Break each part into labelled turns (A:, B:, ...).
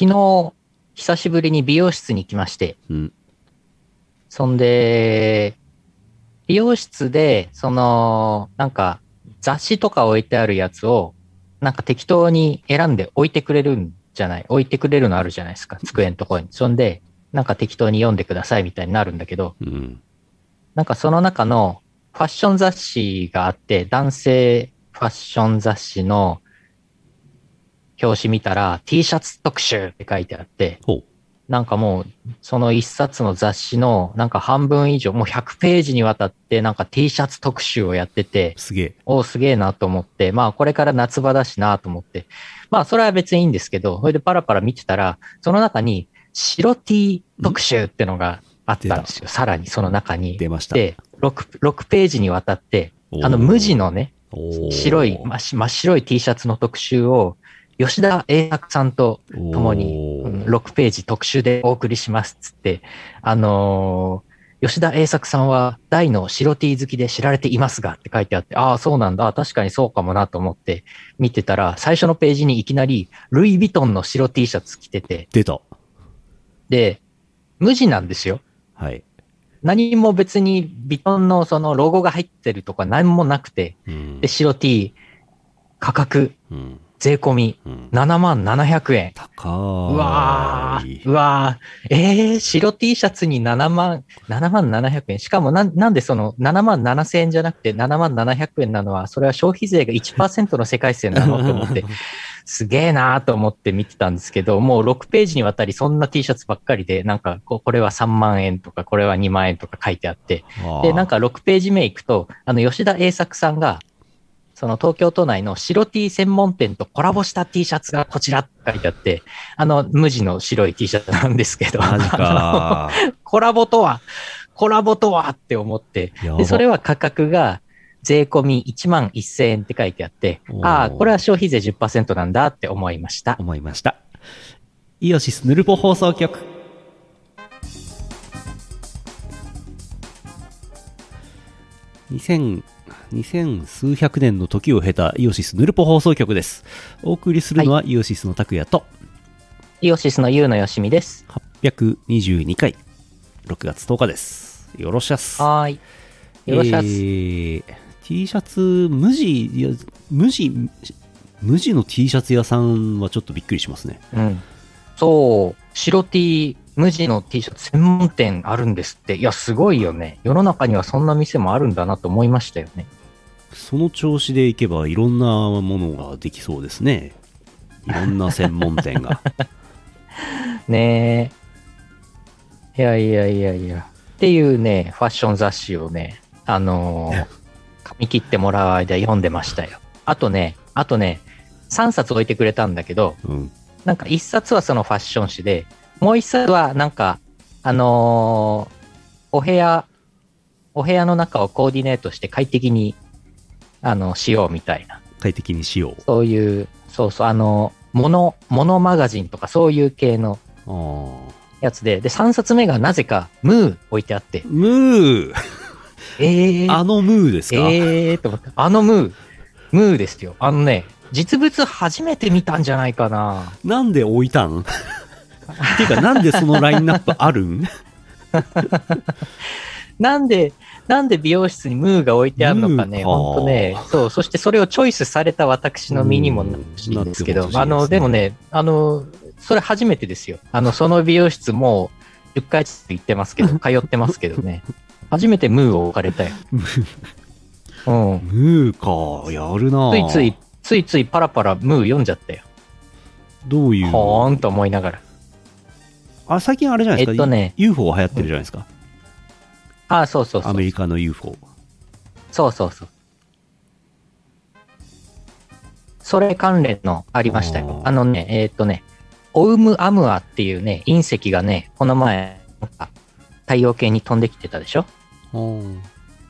A: 昨日、久しぶりに美容室に行きまして、
B: うん。
A: そんで、美容室で、その、なんか、雑誌とか置いてあるやつを、なんか適当に選んで置いてくれるんじゃない？置いてくれるのあるじゃないですか、机のところに。そんで、なんか適当に読んでくださいみたいになるんだけど、
B: うん。
A: なんかその中のファッション雑誌があって、男性ファッション雑誌の表紙見たら T シャツ特集って書いてあって。なんかもうその一冊の雑誌のなんか半分以上、もう100ページにわたってなんか T シャツ特集をやってて、
B: すげえ。
A: おすげえなと思って、まあこれから夏場だしなと思って、まあそれは別にいいんですけど、それでパラパラ見てたら、その中に白 T 特集ってのがあったんですよ。さらにその中に。
B: 出ました。
A: で、6、6ページにわたって、あの無地のね、白い、真っ白い T シャツの特集を、吉田栄作さんと共に、
B: おー
A: うん6ページ特集でお送りしますっつって、あのー吉田栄作さんは大の白 T 好きで知られていますがって書いてあって、ああ、そうなんだ。確かにそうかもなと思って見てたら、最初のページにいきなり、ルイ・ヴィトンの白 T シャツ着てて、
B: 出た。
A: で、無地なんですよ。
B: はい。
A: 何も別にヴィトンのそのロゴが入ってるとか何もなくて、
B: うん
A: で、。白 T、価格、
B: うん。
A: 税込み、
B: うん。
A: 7万700円。
B: 高
A: うわ
B: い
A: ー、うわー、えー、白 T シャツに7万、7万700円。しかもなん、なんでその7万7000円じゃなくて7万700円なのは、それは消費税が1%の世界線なのと思って、すげえなーと思って見てたんですけど、もう6ページにわたりそんな T シャツばっかりで、なんかこう、これは3万円とか、これは2万円とか書いてあって、で、なんか6ページ目行くと、あの、吉田栄作さんが、その東京都内の白 T 専門店とコラボした T シャツがこちらって書いてあって、あの、無地の白い T シャツなんですけど、コラボとは、コラボとはって思って、で、それは価格が税込み1万1000円って書いてあってああ、これは消費税10%なんだって思いました。
B: 思いました。イオシスヌルポ放送局。2000、2000数百年の時を経たイオシスヌルポ放送局です。お送りするのはイオシスの拓也と
A: イオシスのユウのよしみです。
B: 822回、6月10日です。よろしゃす。
A: はーい。よろしくお願いします
B: えー T シャツ、無地、いや無地、無地の T シャツ屋さんはちょっとびっくりしますね。
A: うん。そう、白 T、無地の T シャツ専門店あるんですって。いや、すごいよね。世の中にはそんな店もあるんだなと思いましたよね。
B: その調子でいけばいろんなものができそうですね。いろんな専門店が。
A: ねえ。いやいやいやいや。っていうね、ファッション雑誌をね、あのー 髪切ってもらう間読んでましたよ。あとね、あとね、3冊置いてくれたんだけど、
B: うん。
A: なんか1冊はそのファッション誌で、もう1冊はなんか、あのーお部屋、お部屋の中をコーディネートして快適に、あの、しようみたいな。
B: 快適にしよう。
A: そういう、そうそう、あの、モノ、モノマガジンとかそういう系のやつで、で、3冊目がなぜか、ムー置いてあって、
B: ムー。
A: えー、
B: あのムーですか、
A: えー。と思って、あのムー、ムーですよ。あのね、実物初めて見たんじゃないかな。
B: なんで置いたん？っていうか、なんでそのラインナップあるん？
A: なんで、なんで美容室にムーが置いてあるのかね、
B: ムーか
A: ほんとね、そう、そしてそれをチョイスされた私の身にもなってほしいんですけど、
B: ね
A: あの、でもね、あの、それ初めてですよ。あの、その美容室もう10回行ってますけど、通ってますけどね。初めてムーを置かれたよ。うん。
B: ムーか、やるな
A: ついつい、ついついパラパラムー読んじゃったよ。
B: どういう？
A: ほーんと思いながら。
B: あ、最近あれじゃないですか？
A: えっとね
B: UFO 流行ってるじゃないですか。
A: ああ、そうそうそう
B: アメ。リカの UFO。
A: そうそうそう。それ関連のありましたよ。
B: あ
A: のね、えーっとね、オウムアムアっていうね、隕石がね、この前、太陽系に飛んできてたでしょ？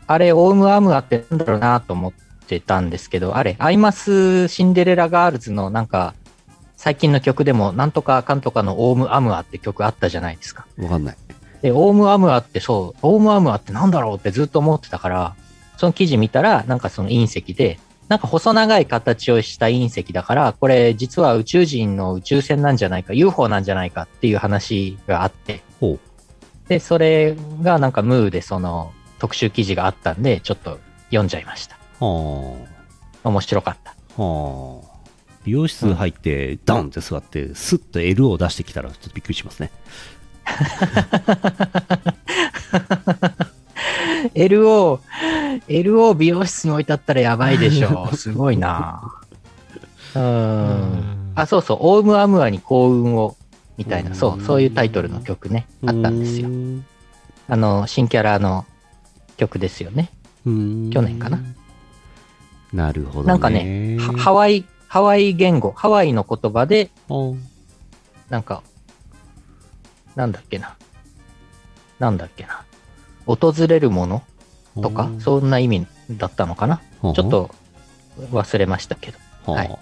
A: あれ、オウムアムアってなんだろうなと思ってたんですけど、あれ、アイマスシンデレラガールズのなんか、最近の曲でも、なんとかかんとかのオウムアムアって曲あったじゃないですか。
B: わかんない。
A: で、オウムアムアってそう、オウムアムアってなんだろうってずっと思ってたから、その記事見たら、なんかその隕石で、なんか細長い形をした隕石だから、これ実は宇宙人の宇宙船なんじゃないか、UFO なんじゃないかっていう話があって。で、それがなんかムーでその特集記事があったんで、ちょっと読んじゃいました。
B: は
A: 面白かった。
B: あ。はあ。美容室入って、ダンって座って、スッと L を出してきたら、ちょっとびっくりしますね。
A: LO、LO 美容室に置いてあったらやばいでしょ。すごいなうーん。あ、そうそう、オウムアムアに幸運を、みたいな、そう、そういうタイトルの曲ね、あったんですよ
B: う。ん
A: あの、新キャラの曲ですよね。
B: うん
A: 去年かな。
B: なるほど、ね。
A: なんかね、はハワイ、ハワイ言語、ハワイの言葉で、
B: あ
A: なんか、なんだっけな。なんだっけな。訪れるものとか、そんな意味だったのかな。
B: う
A: ちょっと忘れましたけど。
B: はあ
A: はい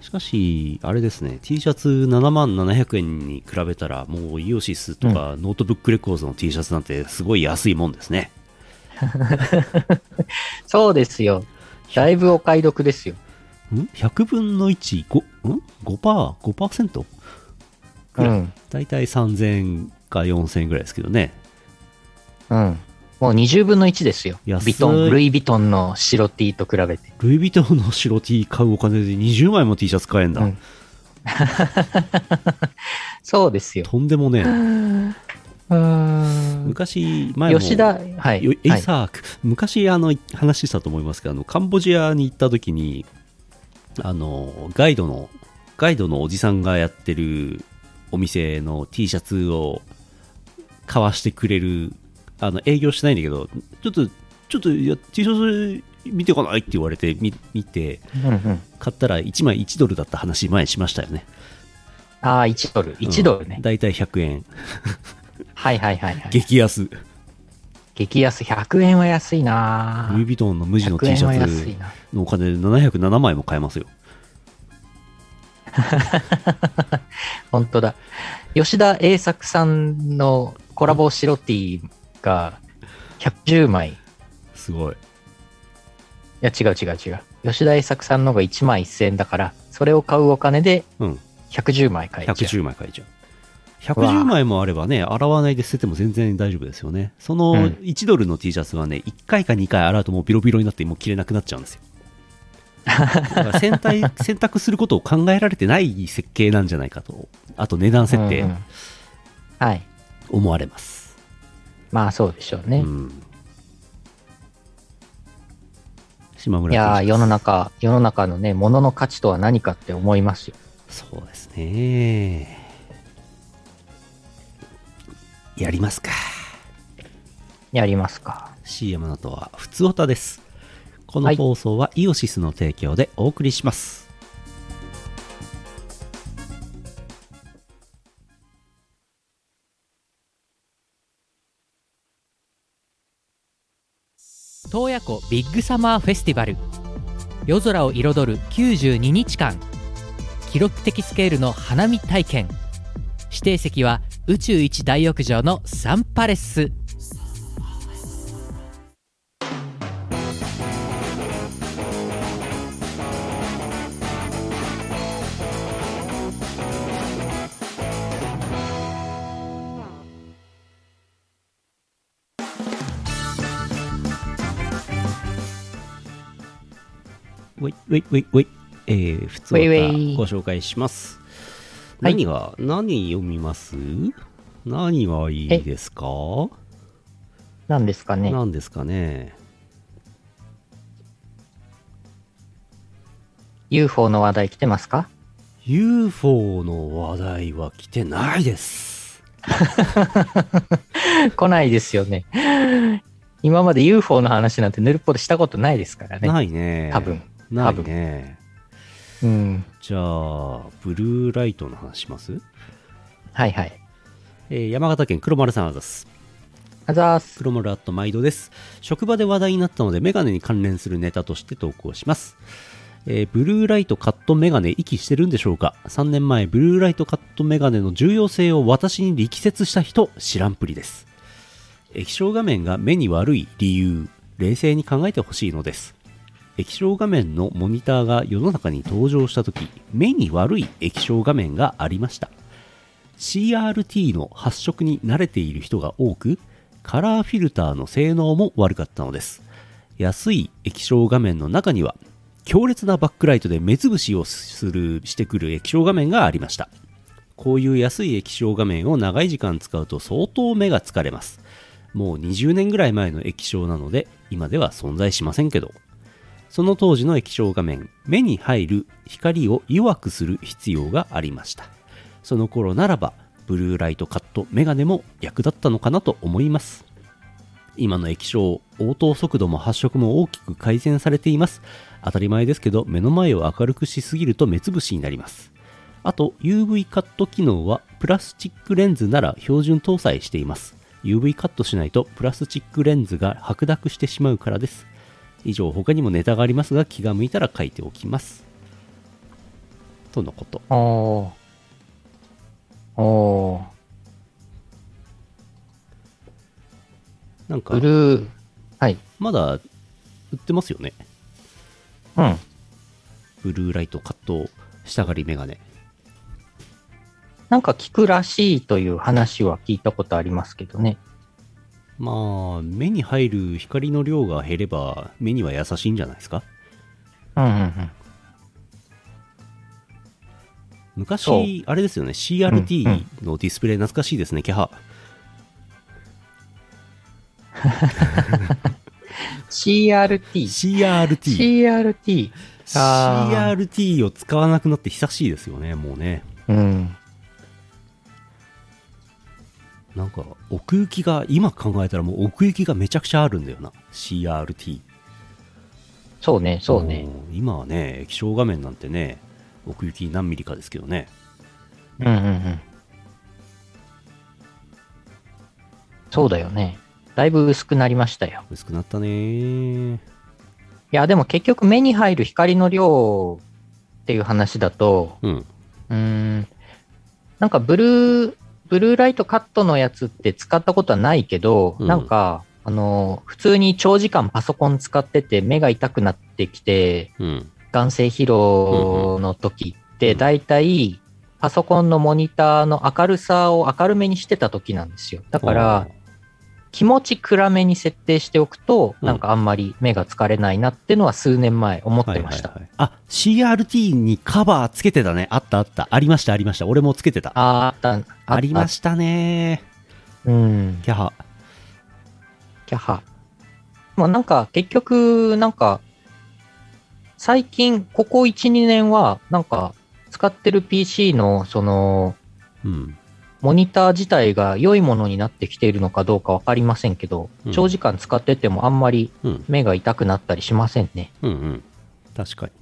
B: しかし、あれですね、T シャツ7万700円に比べたら、もうイオシスとか、ノートブックレコーズの T シャツなんてすごい安いもんですね。
A: そうですよ。だいぶお買い得ですよ。
B: ん ?100 分の1、5、ん ?5%? 5%?
A: うん。
B: だいたい3000か4000円ぐらいですけどね。
A: うん。もう20分の1ですよ。ビトン、ルイ・ヴィトンの白 T と比べて。
B: ルイ・ヴィトンの白 T 買うお金で20枚も T シャツ買えんだ。
A: うん そうですよ。
B: とんでもねえ。昔、前も。
A: 吉田、はい。
B: よエイ
A: はい
B: サーク、昔あの話したと思いますけどあのカンボジアに行った時にあのガイドのガイドのおじさんがやってるお店の T シャツを買わしてくれるあの営業してないんだけどちょっとちょっといや T シャツ見てこないって言われてみ見て。買ったら1枚1ドルだった話前にしましたよね
A: ああ、1ドル。1ドルね。
B: だいたい100円
A: はいはいはいはい。
B: 激安
A: 激安100円は安いな
B: ルイ・ヴィトンの無地の
A: 100
B: T シャツ。のお金で707枚も買えますよ
A: 本当だ。吉田栄作さんのコラボ白 T が110枚。い
B: すごい
A: や、違う違う違う。吉田栄作さんの方が1枚1000円だから、それを買うお金で
B: うん
A: 110枚買えちゃう。
B: 110枚買えちゃう。110枚もあればね、洗わないで捨てても全然大丈夫ですよね。その
A: うん
B: 1ドルの T シャツはね、1回か2回洗うともうビロビロになってもう着れなくなっちゃうんですよ。選択 選択することを考えられてない設計なんじゃないかと、あと値段設定
A: うんうんはい。
B: 思われます。
A: まあそうでしょうね。
B: うん。島村
A: いや世の中、世の中のね、物の価値とは何かって思いますよ。
B: そうですね。やりますか。
A: やりますか。
B: CM の後はふつおたです。この
A: はい
B: 放送はイオシスの提供でお送りします。
C: 洞爺湖ビッグサマーフェスティバル。夜空を彩る92日間。記録的スケールの花火体験。指定席は宇宙一大浴場のサンパレス
B: ウェイウェイウェイウェイ。えー、普通
A: ウェイウェイ
B: ご紹介します。
A: はい
B: 何が、何読みます？何がいいですか？
A: 何ですかね。
B: 何ですかね
A: ？UFO の話題来てますか
B: ?UFO の話題は来てないです。
A: 来ないですよね。今まで UFO の話なんてぬるっぽでしたことないですからね。
B: ないね。
A: 多分。
B: ないね。
A: うん。
B: じゃあ、ブルーライトの話します？
A: はいはい。
B: えー山形県黒丸さんあざす。
A: あざーす。
B: 黒丸アット毎度です。職場で話題になったので、メガネに関連するネタとして投稿します。えーブルーライトカットメガネ息してるんでしょうか ?3 年前、ブルーライトカットメガネの重要性を私に力説した人、知らんぷりです。液晶画面が目に悪い理由、冷静に考えてほしいのです。液晶画面のモニターが世の中に登場した時目に悪い液晶画面がありました。CRT の発色に慣れている人が多くカラーフィルターの性能も悪かったのです。安い液晶画面の中には強烈なバックライトで目つぶしをするしてくる液晶画面がありました。こういう安い液晶画面を長い時間使うと相当目が疲れます。もう20年ぐらい前の液晶なので今では存在しませんけど。その当時の液晶画面目に入る光を弱くする必要がありました。その頃ならばブルーライトカットメガネも役立ったのかなと思います。今の液晶応答速度も発色も大きく改善されています。当たり前ですけど目の前を明るくしすぎると目つぶしになります。あと UV カット機能はプラスチックレンズなら標準搭載しています。UV カットしないとプラスチックレンズが白濁してしまうからです。以上他にもネタがありますが気が向いたら書いておきますとのこと
A: おー。おー。
B: なんか
A: ブルー。はい。
B: まだ売ってますよね
A: うん。
B: ブルーライトカット下がりメガネ
A: なんか効くらしいという話は聞いたことありますけどね。
B: まあ目に入る光の量が減れば目には優しいんじゃないですか？
A: うんうんうん。
B: 昔あれですよね CRT のディスプレイ懐かしいですね、キャハ
A: CRT。
B: CRT
A: CRT。
B: CRT を使わなくなって久しいですよねもうね
A: うん。
B: なんか奥行きが今考えたらもう奥行きがめちゃくちゃあるんだよな CRT
A: そうね、そうね。
B: ん今はね液晶画面なんてね奥行き何ミリかですけどね
A: うんうんうん。そうだよね。だいぶ薄くなりましたよ。
B: 薄くなったね
A: いや、でも結局目に入る光の量っていう話だと、
B: うん
A: うーん、なんかブルー、ブルーライトカットのやつって使ったことはないけど、
B: うん。
A: なんか、あの、普通に長時間パソコン使ってて目が痛くなってきて、
B: うん。
A: 眼性疲労の時って、
B: うん。
A: だいたいパソコンのモニターの明るさを明るめにしてた時なんですよ。だから、気持ち暗めに設定しておくと、
B: うん。
A: なんかあんまり目が疲れないなってのは数年前思ってました。
B: はいはいはいあ CRT にカバーつけてたね。あったあった。ありましたありました。俺もつけてた。
A: あーあった、あった
B: ありましたね。
A: うん。
B: キャハ。
A: キャハ。まあなんか結局、なんか、最近、ここ1、2年は、なんか、使ってる PC の、その、
B: うん
A: モニター自体が良いものになってきているのかどうかわかりませんけど、
B: うん
A: 長時間使っててもあんまり
B: うん
A: 目が痛くなったりしませんね。
B: うんうん確かに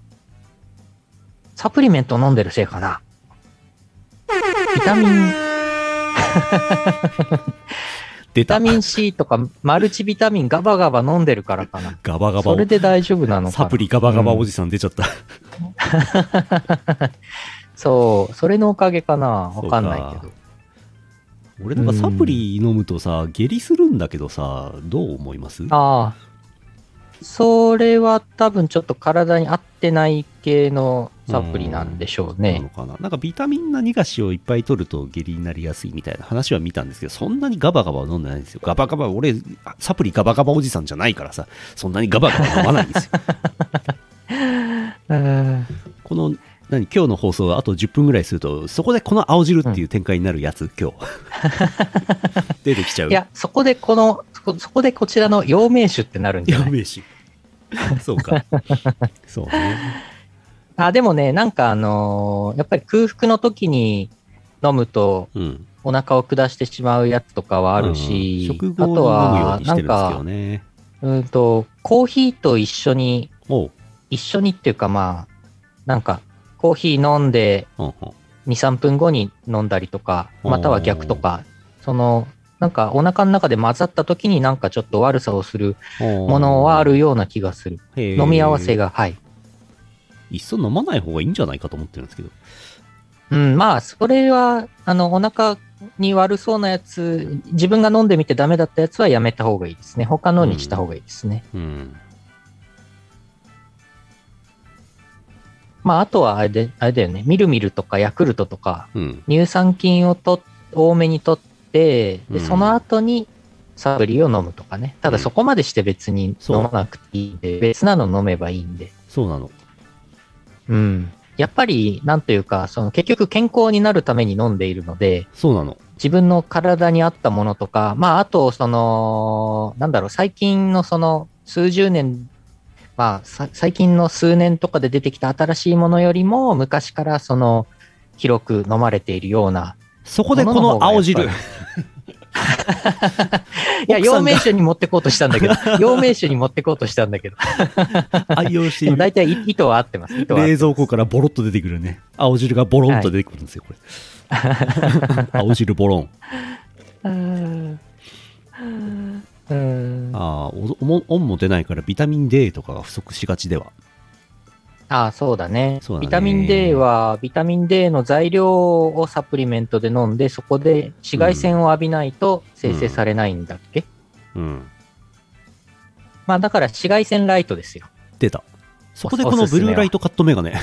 A: サプリメント飲んでるせいかな。ビタミン、ビタミン C とかマルチビタミンガバガバ飲んでるからかな。
B: ガバガバ
A: それで大丈夫なのかな。
B: サプリガバガバ
A: うん
B: おじさん出ちゃった、
A: そう、それのおかげかな。わかんないけど。
B: 俺なんかサプリ飲むとさ下痢するんだけどさどう思います？
A: ああ。それは多分ちょっと体に合ってない系のサプリなんでしょう
B: なの
A: ね。
B: かな？なんかビタミンな逃がしをいっぱい取ると下痢になりやすいみたいな話は見たんですけどそんなにガバガバは飲んでないんですよ。ガバガバ俺サプリガバガバおじさんじゃないからさそんなにガバガバ飲まないんですよ。
A: うん。
B: この何今日の放送があと10分ぐらいするとそこでこの青汁っていう展開になるやつ、今日。出てきちゃう。
A: いや、そこでこの、そこでこちらの陽明酒ってなるんじゃない？
B: やべえしそうか。そうね。
A: あ、でもね、なんかあのーやっぱり空腹の時に飲むと
B: うん。
A: お腹を下してしまうやつとかはあるし、
B: うん。食後
A: あと
B: に飲むよう
A: は、
B: にしてるんですけ
A: なんか
B: ど、ね
A: うんと、コーヒーと一緒に、一緒にっていうかまあ、なんか、コーヒー飲んで
B: うんうん
A: 2、3分後に飲んだりとか、または逆とか、その、なんかお腹の中で混ざった時になんかちょっと悪さをするものはあるような気がする。飲み合わせが、はい。
B: いっそ飲まない方がいいんじゃないかと思ってるんですけど
A: うん、まあ、それは、あの、お腹に悪そうなやつ、自分が飲んでみてダメだったやつはやめた方がいいですね。他のにした方がいいですね。
B: うん
A: まあ、あとはあれで、あれだよね、みるみるとかヤクルトとか、
B: うん。
A: 乳酸菌をと多めにとって、
B: うん
A: で、その後にサプリを飲むとかね。ただそこまでして別に飲まなくていいんで、別なの飲めばいいんで。
B: そうなの。
A: うん。やっぱり、なんというか、その結局健康になるために飲んでいるので、
B: そうなの。
A: 自分の体に合ったものとか、まあ、あと、その、なんだろう、最近のその、数十年、まあ、さ最近の数年とかで出てきた新しいものよりも、昔からその、広く飲まれているような。
B: そこでこの青汁
A: も。いや、陽明酒に持ってこうとしたんだけど、陽明酒に持ってこうとしたんだけど、
B: 愛用している
A: 大体い意図は合ってます。
B: 冷蔵庫からボロッと出てくるね。青汁がボロンと出てくるんですよ、これ。青汁ボロン。
A: うんうん
B: ああ、おおもオンも出ないからビタミン D とかが不足しがちでは。
A: ああ、そうだね
B: そうだね
A: ビタミン D は、ビタミン D の材料をサプリメントで飲んで、そこで紫外線を浴びないと生成されないんだっけ、
B: うん。
A: まあだから紫外線ライトですよ。
B: 出た。そこでこのブルーライトカットメガネ。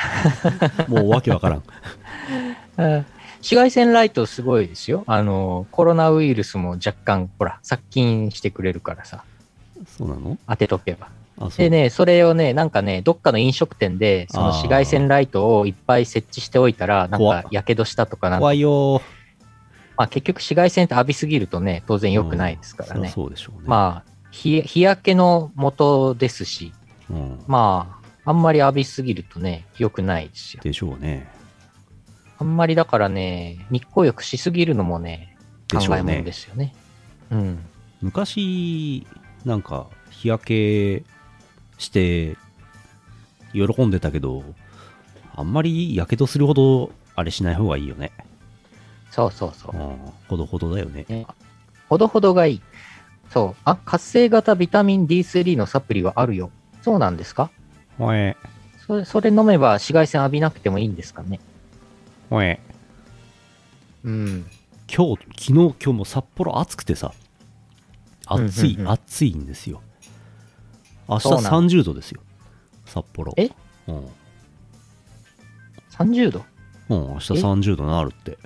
B: もうわけわからん。
A: うん紫外線ライトすごいですよ。あの、コロナウイルスも若干、ほら、殺菌してくれるからさ、
B: そうなの？
A: 当てとけば。でね、それをね、なんかね、どっかの飲食店で、その紫外線ライトをいっぱい設置しておいたら、なんか、やけどしたとかなんとか
B: 怖いよ
A: まあ結局紫外線って浴びすぎるとね、当然良くないですから
B: うん
A: ね。
B: そうでしょうね。
A: まあ日、日焼けの元ですし、
B: うん。
A: まあ、あんまり浴びすぎるとね、良くないですよ。
B: でしょうね。
A: あんまりだからね、日光浴しすぎるのもね、考
B: でしょうね
A: えもんですよね。うん。
B: 昔、なんか、日焼けして、喜んでたけど、あんまりやけどするほど、あれしない方がいいよね。
A: そうそうそうう。
B: ん。ほどほどだよね。
A: ねほどほどがいい。そう。あ、活性型ビタミン D3 のサプリはあるよ。そうなんですか？
B: ほえ、
A: それ、それ飲めば紫外線浴びなくてもいいんですかね？
B: ほえ。
A: うん。
B: 今日、昨日、今日も札幌暑くてさ、暑い、
A: うんうんうん
B: 暑いんですよ。明日
A: そうなの
B: ？30度ですよ。札幌。
A: え？
B: うん。
A: 30度？
B: うん、明日30度なるって。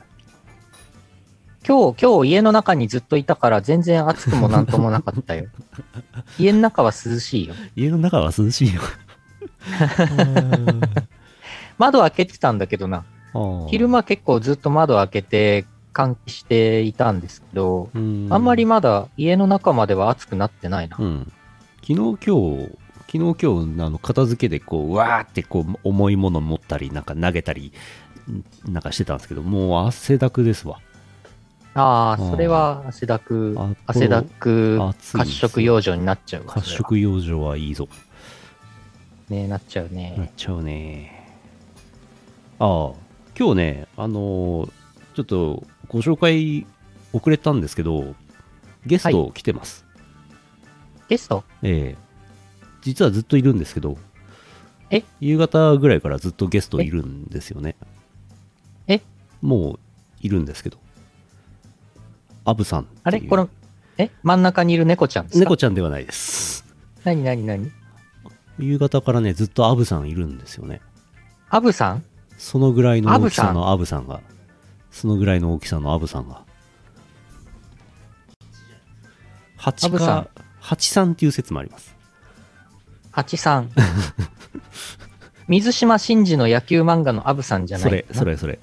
A: 今日、今日家の中にずっといたから全然暑くもなんともなかったよ。家の中は涼しいよ。
B: 家の中は涼しいよ。
A: 窓開けてたんだけどな。昼
B: 間、
A: 間結構ずっと窓開けて換気していたんですけど、
B: うん
A: あんまりまだ家の中までは暑くなってないな。
B: うん。昨日今日、昨日今日、あの、片付けでこう、わーってこう、重いもの持ったり、なんか投げたり、んなんかしてたんですけど、もう汗だくですわ。
A: ああ、
B: うん
A: それは汗だく
B: あ、
A: 汗だく褐色養生になっちゃうわ
B: 褐
A: そ
B: 色養生はいいぞ。
A: ね、なっちゃう
B: なっ
A: ね。
B: ちゃうね。ああ、今日ね、あのーちょっとご紹介遅れたんですけど、ゲスト来てます。
A: ゲスト？
B: ええ。実はずっといるんですけど、
A: え？
B: 夕方ぐらいからずっとゲストいるんですよね。
A: え？
B: もういるんですけど。アブさん。
A: あれ？この、え？真ん中にいる猫ちゃんですか？
B: 猫ちゃんではないです。
A: なになになに
B: 夕方からね、ずっとアブさんいるんですよね。
A: アブさん？
B: そのぐらいの大きさのアブさんが、そのぐらいの大きさのアブさんが。八
A: アブさん
B: か、八さんっていう説もあります。
A: ハチさん。水島真司の野球漫画のアブさんじゃない
B: それ、それ、それ、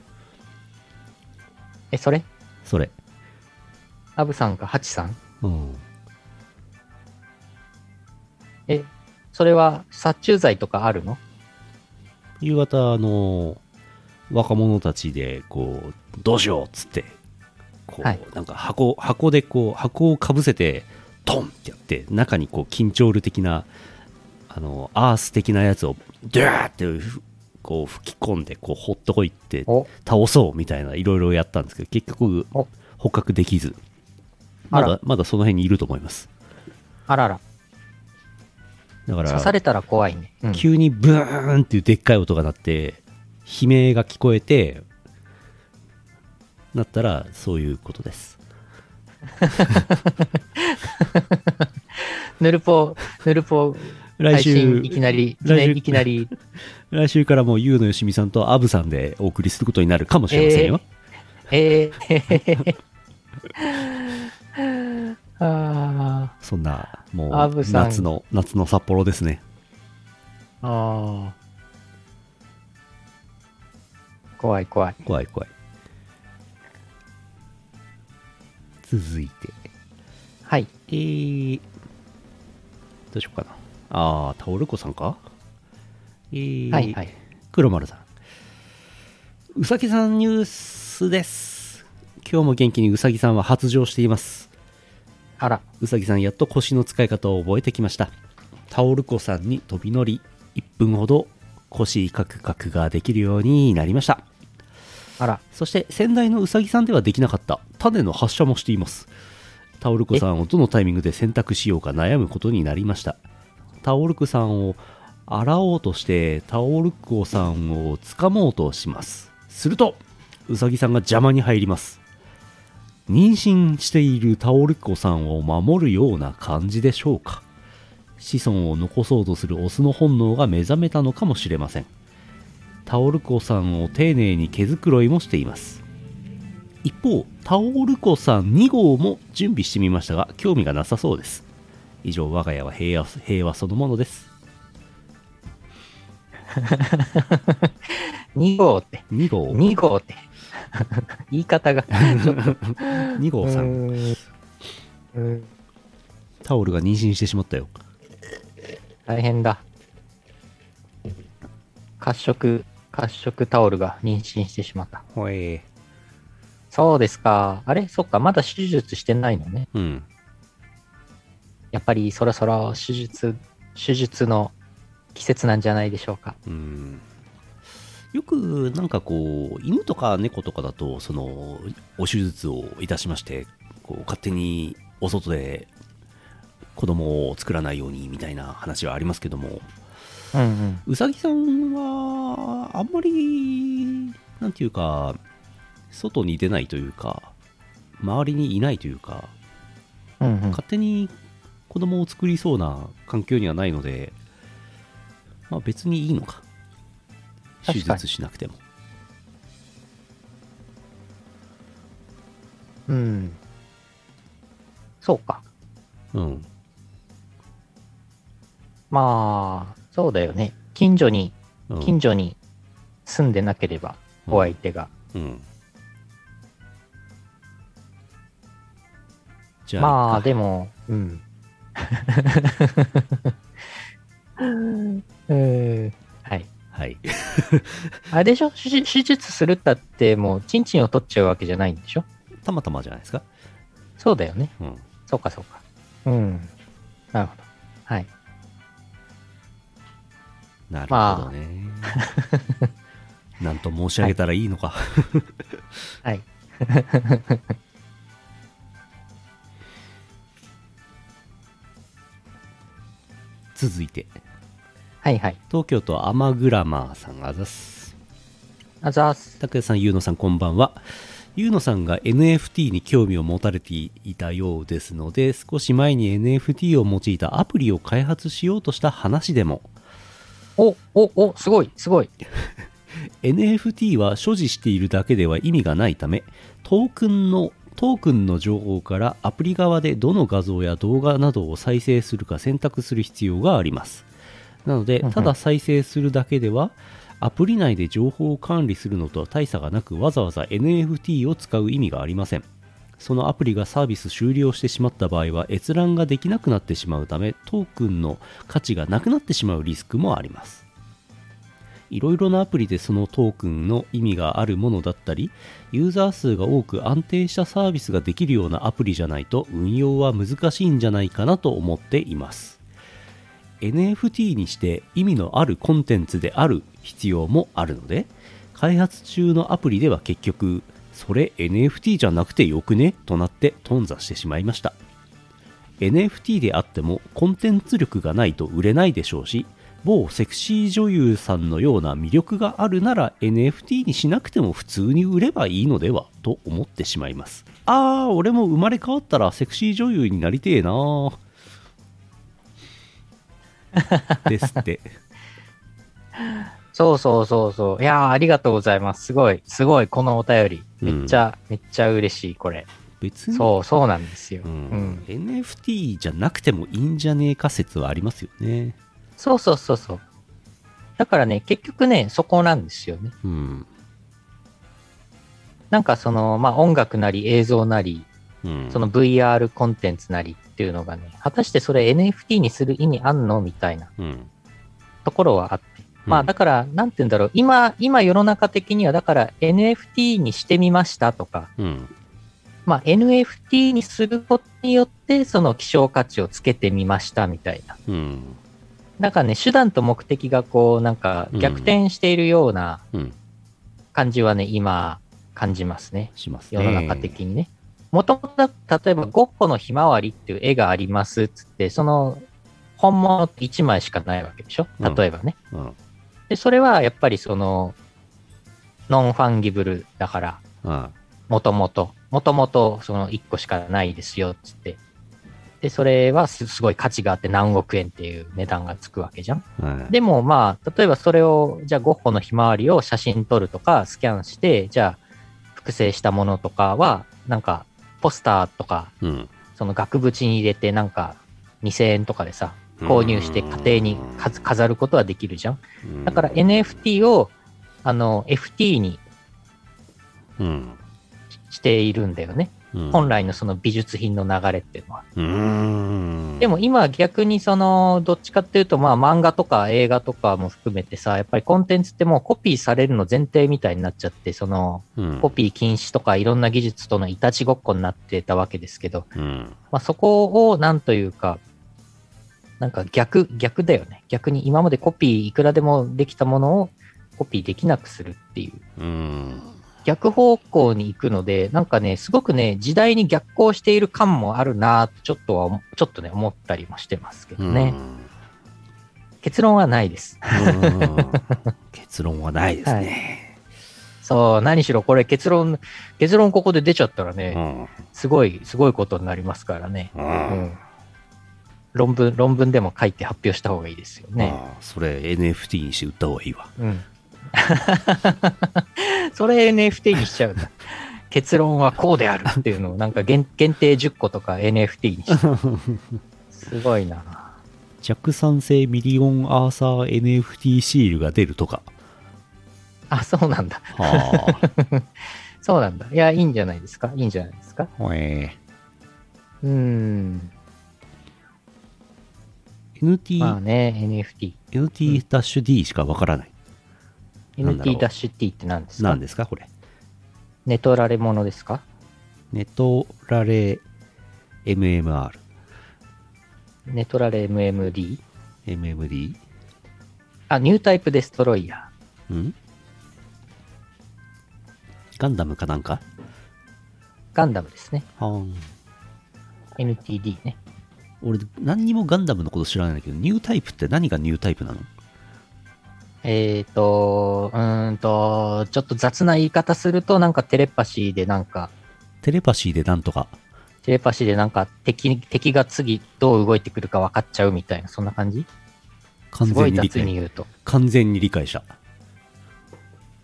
A: え、それ？
B: それ。
A: アブさんかハチさん
B: うん。
A: え、それは殺虫剤とかあるの？
B: 夕方、あの、若者たちで、こう、どうしようっつって、こう、
A: はい
B: なんか箱、箱でこう、箱をかぶせて、トンってやって、中にこう、緊張ル的な、あの、アース的なやつを、ドゥーってふ、こう、吹き込んで、こう、ほっとこいって、
A: お、
B: 倒そうみたいな、いろいろやったんですけど、結局
A: お、
B: 捕獲できず、まだ、まだその辺にいると思います。
A: あらら。
B: だから、
A: 刺されたら怖いね。うん、
B: 急にブーンっていうでっかい音が鳴って悲鳴が聞こえてなったらそういうことです。
A: ヌルポ、ヌルポ、
B: 来週
A: いきなり、いきなり、
B: 来週
A: いきなり、
B: 来週からもう、ゆうのよしみさんとアブさんでお送りすることになるかもしれませんよ。
A: えー、あ
B: そんな、もう、夏の、夏の札幌ですね。
A: ー。あ怖い怖い。
B: 怖い怖い。続いて、
A: はい。
B: えー、どうしようかな。あー、タオルコさんか？えー、
A: はいはい。
B: 黒丸さん。うさぎさんニュースです。今日も元気にうさぎさんは発情しています。
A: あら。
B: うさぎさんやっと腰の使い方を覚えてきました。タオルコさんに飛び乗り、1分ほど腰カクカクができるようになりました。
A: あら。
B: そして先代のうさぎさんではできなかった種の発射もしています。タオルコさんをどのタイミングで選択しようか悩むことになりました。タオルクさんを洗おうとしてタオルコさんを掴もうとします。すると、うさぎさんが邪魔に入ります。妊娠しているタオルコさんを守るような感じでしょうか。子孫を残そうとするオスの本能が目覚めたのかもしれません。タオルコさんを丁寧に毛づくろいもしています。一方タオルコさん2号も準備してみましたが興味がなさそうです。以上我が家は平和平和そのものです。
A: 2号？って。
B: 2号
A: 2号って。言い方が。
B: 2号さん。タオルが妊娠してしまったよ。
A: 大変だ。褐色、褐色タオルが妊娠してしまった。
B: ほえ
A: そうですか。あれ？そっか、まだ手術してないのね。
B: うん
A: やっぱりそろそろ手術、手術の季節なんじゃないでしょうか。
B: うんよくなんかこう犬とか猫とかだとそのお手術をいたしましてこう勝手にお外で子供を作らないようにみたいな話はありますけども
A: うんうん。
B: うさぎさんはあんまりなんていうか外に出ないというか周りにいないというか
A: うんうん。
B: 勝手に子供を作りそうな環境にはないので、まあ、別にいいのか手術しなくても
A: うん。そうか。
B: うん
A: まあ、そうだよね。近所に、
B: うん
A: 近所に住んでなければ、
B: うん
A: お相手が。
B: うんじゃあ
A: まあ、でも、うん。うん はい。
B: はい
A: あれでしょ？手術手術するったって、もう、チンチンを取っちゃうわけじゃないんでしょ？
B: たまたまじゃないですか？
A: そうだよね。
B: うん
A: そうか、そうか。うん。なるほど。はい。
B: なるほどね、なんと申し上げたらいいのか、
A: はい。
B: 続いて
A: はいはい。
B: 東京都アマグラマーさんあざっす
A: あざーす。
B: 拓也さん、ゆうのさん、こんばんは。ゆうのさんが NFT に興味を持たれていたようですので、少し前に NFT を用いたアプリを開発しようとした話でも、
A: お、お、お、すごい、すごい。
B: NFT は所持しているだけでは意味がないため、トークンのトークンの情報からアプリ側でどの画像や動画などを再生するか選択する必要があります。なのでただ再生するだけでは、アプリ内で情報を管理するのとは大差がなく、わざわざ NFT を使う意味がありません。そのアプリがサービス終了してしまった場合は閲覧ができなくなってしまうため、トークンの価値がなくなってしまうリスクもあります。いろいろなアプリでそのトークンの意味があるものだったり、ユーザー数が多く安定したサービスができるようなアプリじゃないと運用は難しいんじゃないかなと思っています。NFT にして意味のあるコンテンツである必要もあるので、開発中のアプリでは結局、それ NFT じゃなくてよくね？となって頓挫してしまいました。NFT であってもコンテンツ力がないと売れないでしょうし、某セクシー女優さんのような魅力があるなら NFT にしなくても普通に売ればいいのでは？と思ってしまいます。あー、俺も生まれ変わったらセクシー女優になりてえなー ですって。
A: そうそうそうそう。いやーありがとうございます。すごい、すごい、このお便り。めっちゃ、めっちゃ嬉しい、これ。
B: 別に、
A: そう、そうなんですよ。
B: う
A: うんん。
B: NFT じゃなくてもいいんじゃねえか説はありますよね。
A: そうそうそうそう。だからね、結局ね、そこなんですよね。
B: うん。
A: なんかその、まあ音楽なり映像なり、
B: うん、
A: その VR コンテンツなりっていうのがね、果たしてそれ NFT にする意味あんの？みたいな
B: うん、
A: ところはあって。まあだから、なんて言うんだろう。今、今世の中的には、だから NFT にしてみましたとか、
B: うん、
A: まあ NFT にすることによって、その希少価値をつけてみましたみたいな。
B: うん、
A: だからね、手段と目的がこう、なんか逆転しているような
B: うん、
A: 感じはね、今、感じますね。
B: しますね。
A: 世の中的にね。もともと、例えば、ゴッホのひまわりっていう絵がありますっつって、その、本物って1枚しかないわけでしょ？
B: うん
A: 例えばね。
B: うん、
A: で、それはやっぱりその、ノンファンギブルだから、
B: あ
A: もともと、もともとその1個しかないですよっつって。で、それはすすごい価値があって何億円っていう値段がつくわけじゃん。
B: あ、はい。
A: でもまあ、例えばそれを、じゃあゴッホのひまわりを写真撮るとか、スキャンして、じゃあ複製したものとかは、なんかポスターとか、
B: うん、
A: その額縁に入れてなんか2000円とかでさ、購入して家庭に飾飾ることはできるじゃん。
B: うん
A: だから、NFT を、あの、FT に
B: うん、
A: しているんだよね。
B: うん、
A: 本来のその美術品の流れっていうのは。でも今逆にその、どっちかっていうと、まあ漫画とか映画とかも含めてさ、やっぱりコンテンツってもうコピーされるの前提みたいになっちゃって、その、
B: うん、
A: コピー禁止とかいろんな技術とのいたちごっこになってたわけですけど、
B: うん、
A: まあそこをなんというか、なんか逆、逆だよね。逆に今までコピーいくらでもできたものをコピーできなくするっていう。
B: うん、
A: 逆方向に行くので、なんかね、すごくね、時代に逆行している感もあるなとちょっとは思、ちょっとね、思ったりもしてますけどね。結論はないです。
B: 結論はないですね。
A: そう、何しろこれ結論、結論ここで出ちゃったら
B: う
A: ね、
B: ん、
A: すごい、すごいことになりますからね。
B: う、
A: うんん。論文、論文でも書いて発表した方がいいですよね。
B: ああそれ NFT にして売った方がいいわ。
A: うん。それ NFT にしちゃうんだ。結論はこうであるっていうのをなんか限 限定10個とか NFT にして。すごいな。
B: 弱酸性ミリオンアーサー NFT シールが出るとか。
A: あ、そうなんだ。
B: は
A: そうなんだ。いや、いいんじゃないですか？いいんじゃないですか？
B: あ。え
A: うーん。
B: ー NT、
A: まあね、NFT。
B: NT ダッシュ D しかわからない。なんだろう
A: NT ダッシュ T って何ですか？
B: 何ですか？これ。
A: ネトラレものですか？
B: ネトラレ MMR。
A: ネトラレ MMD?
B: MMD?
A: あ、ニュータイプデストロイヤ
B: ん？ガンダムかなんか？
A: ー。ガンダムですね。
B: はーん
A: NTD ね。
B: 俺、何にもガンダムのこと知らないんだけど、ニュータイプって何がニュータイプなの？
A: えーと、うーんと、ちょっと雑な言い方すると、なんかテレパシーでなんか、
B: テレパシーでなんとか？
A: テレパシーでなんか敵、敵が次どう動いてくるか分かっちゃうみたいな、そんな感じ？
B: 完
A: すごい
B: 全に理解。
A: 雑に言うと。
B: 完全に理解した。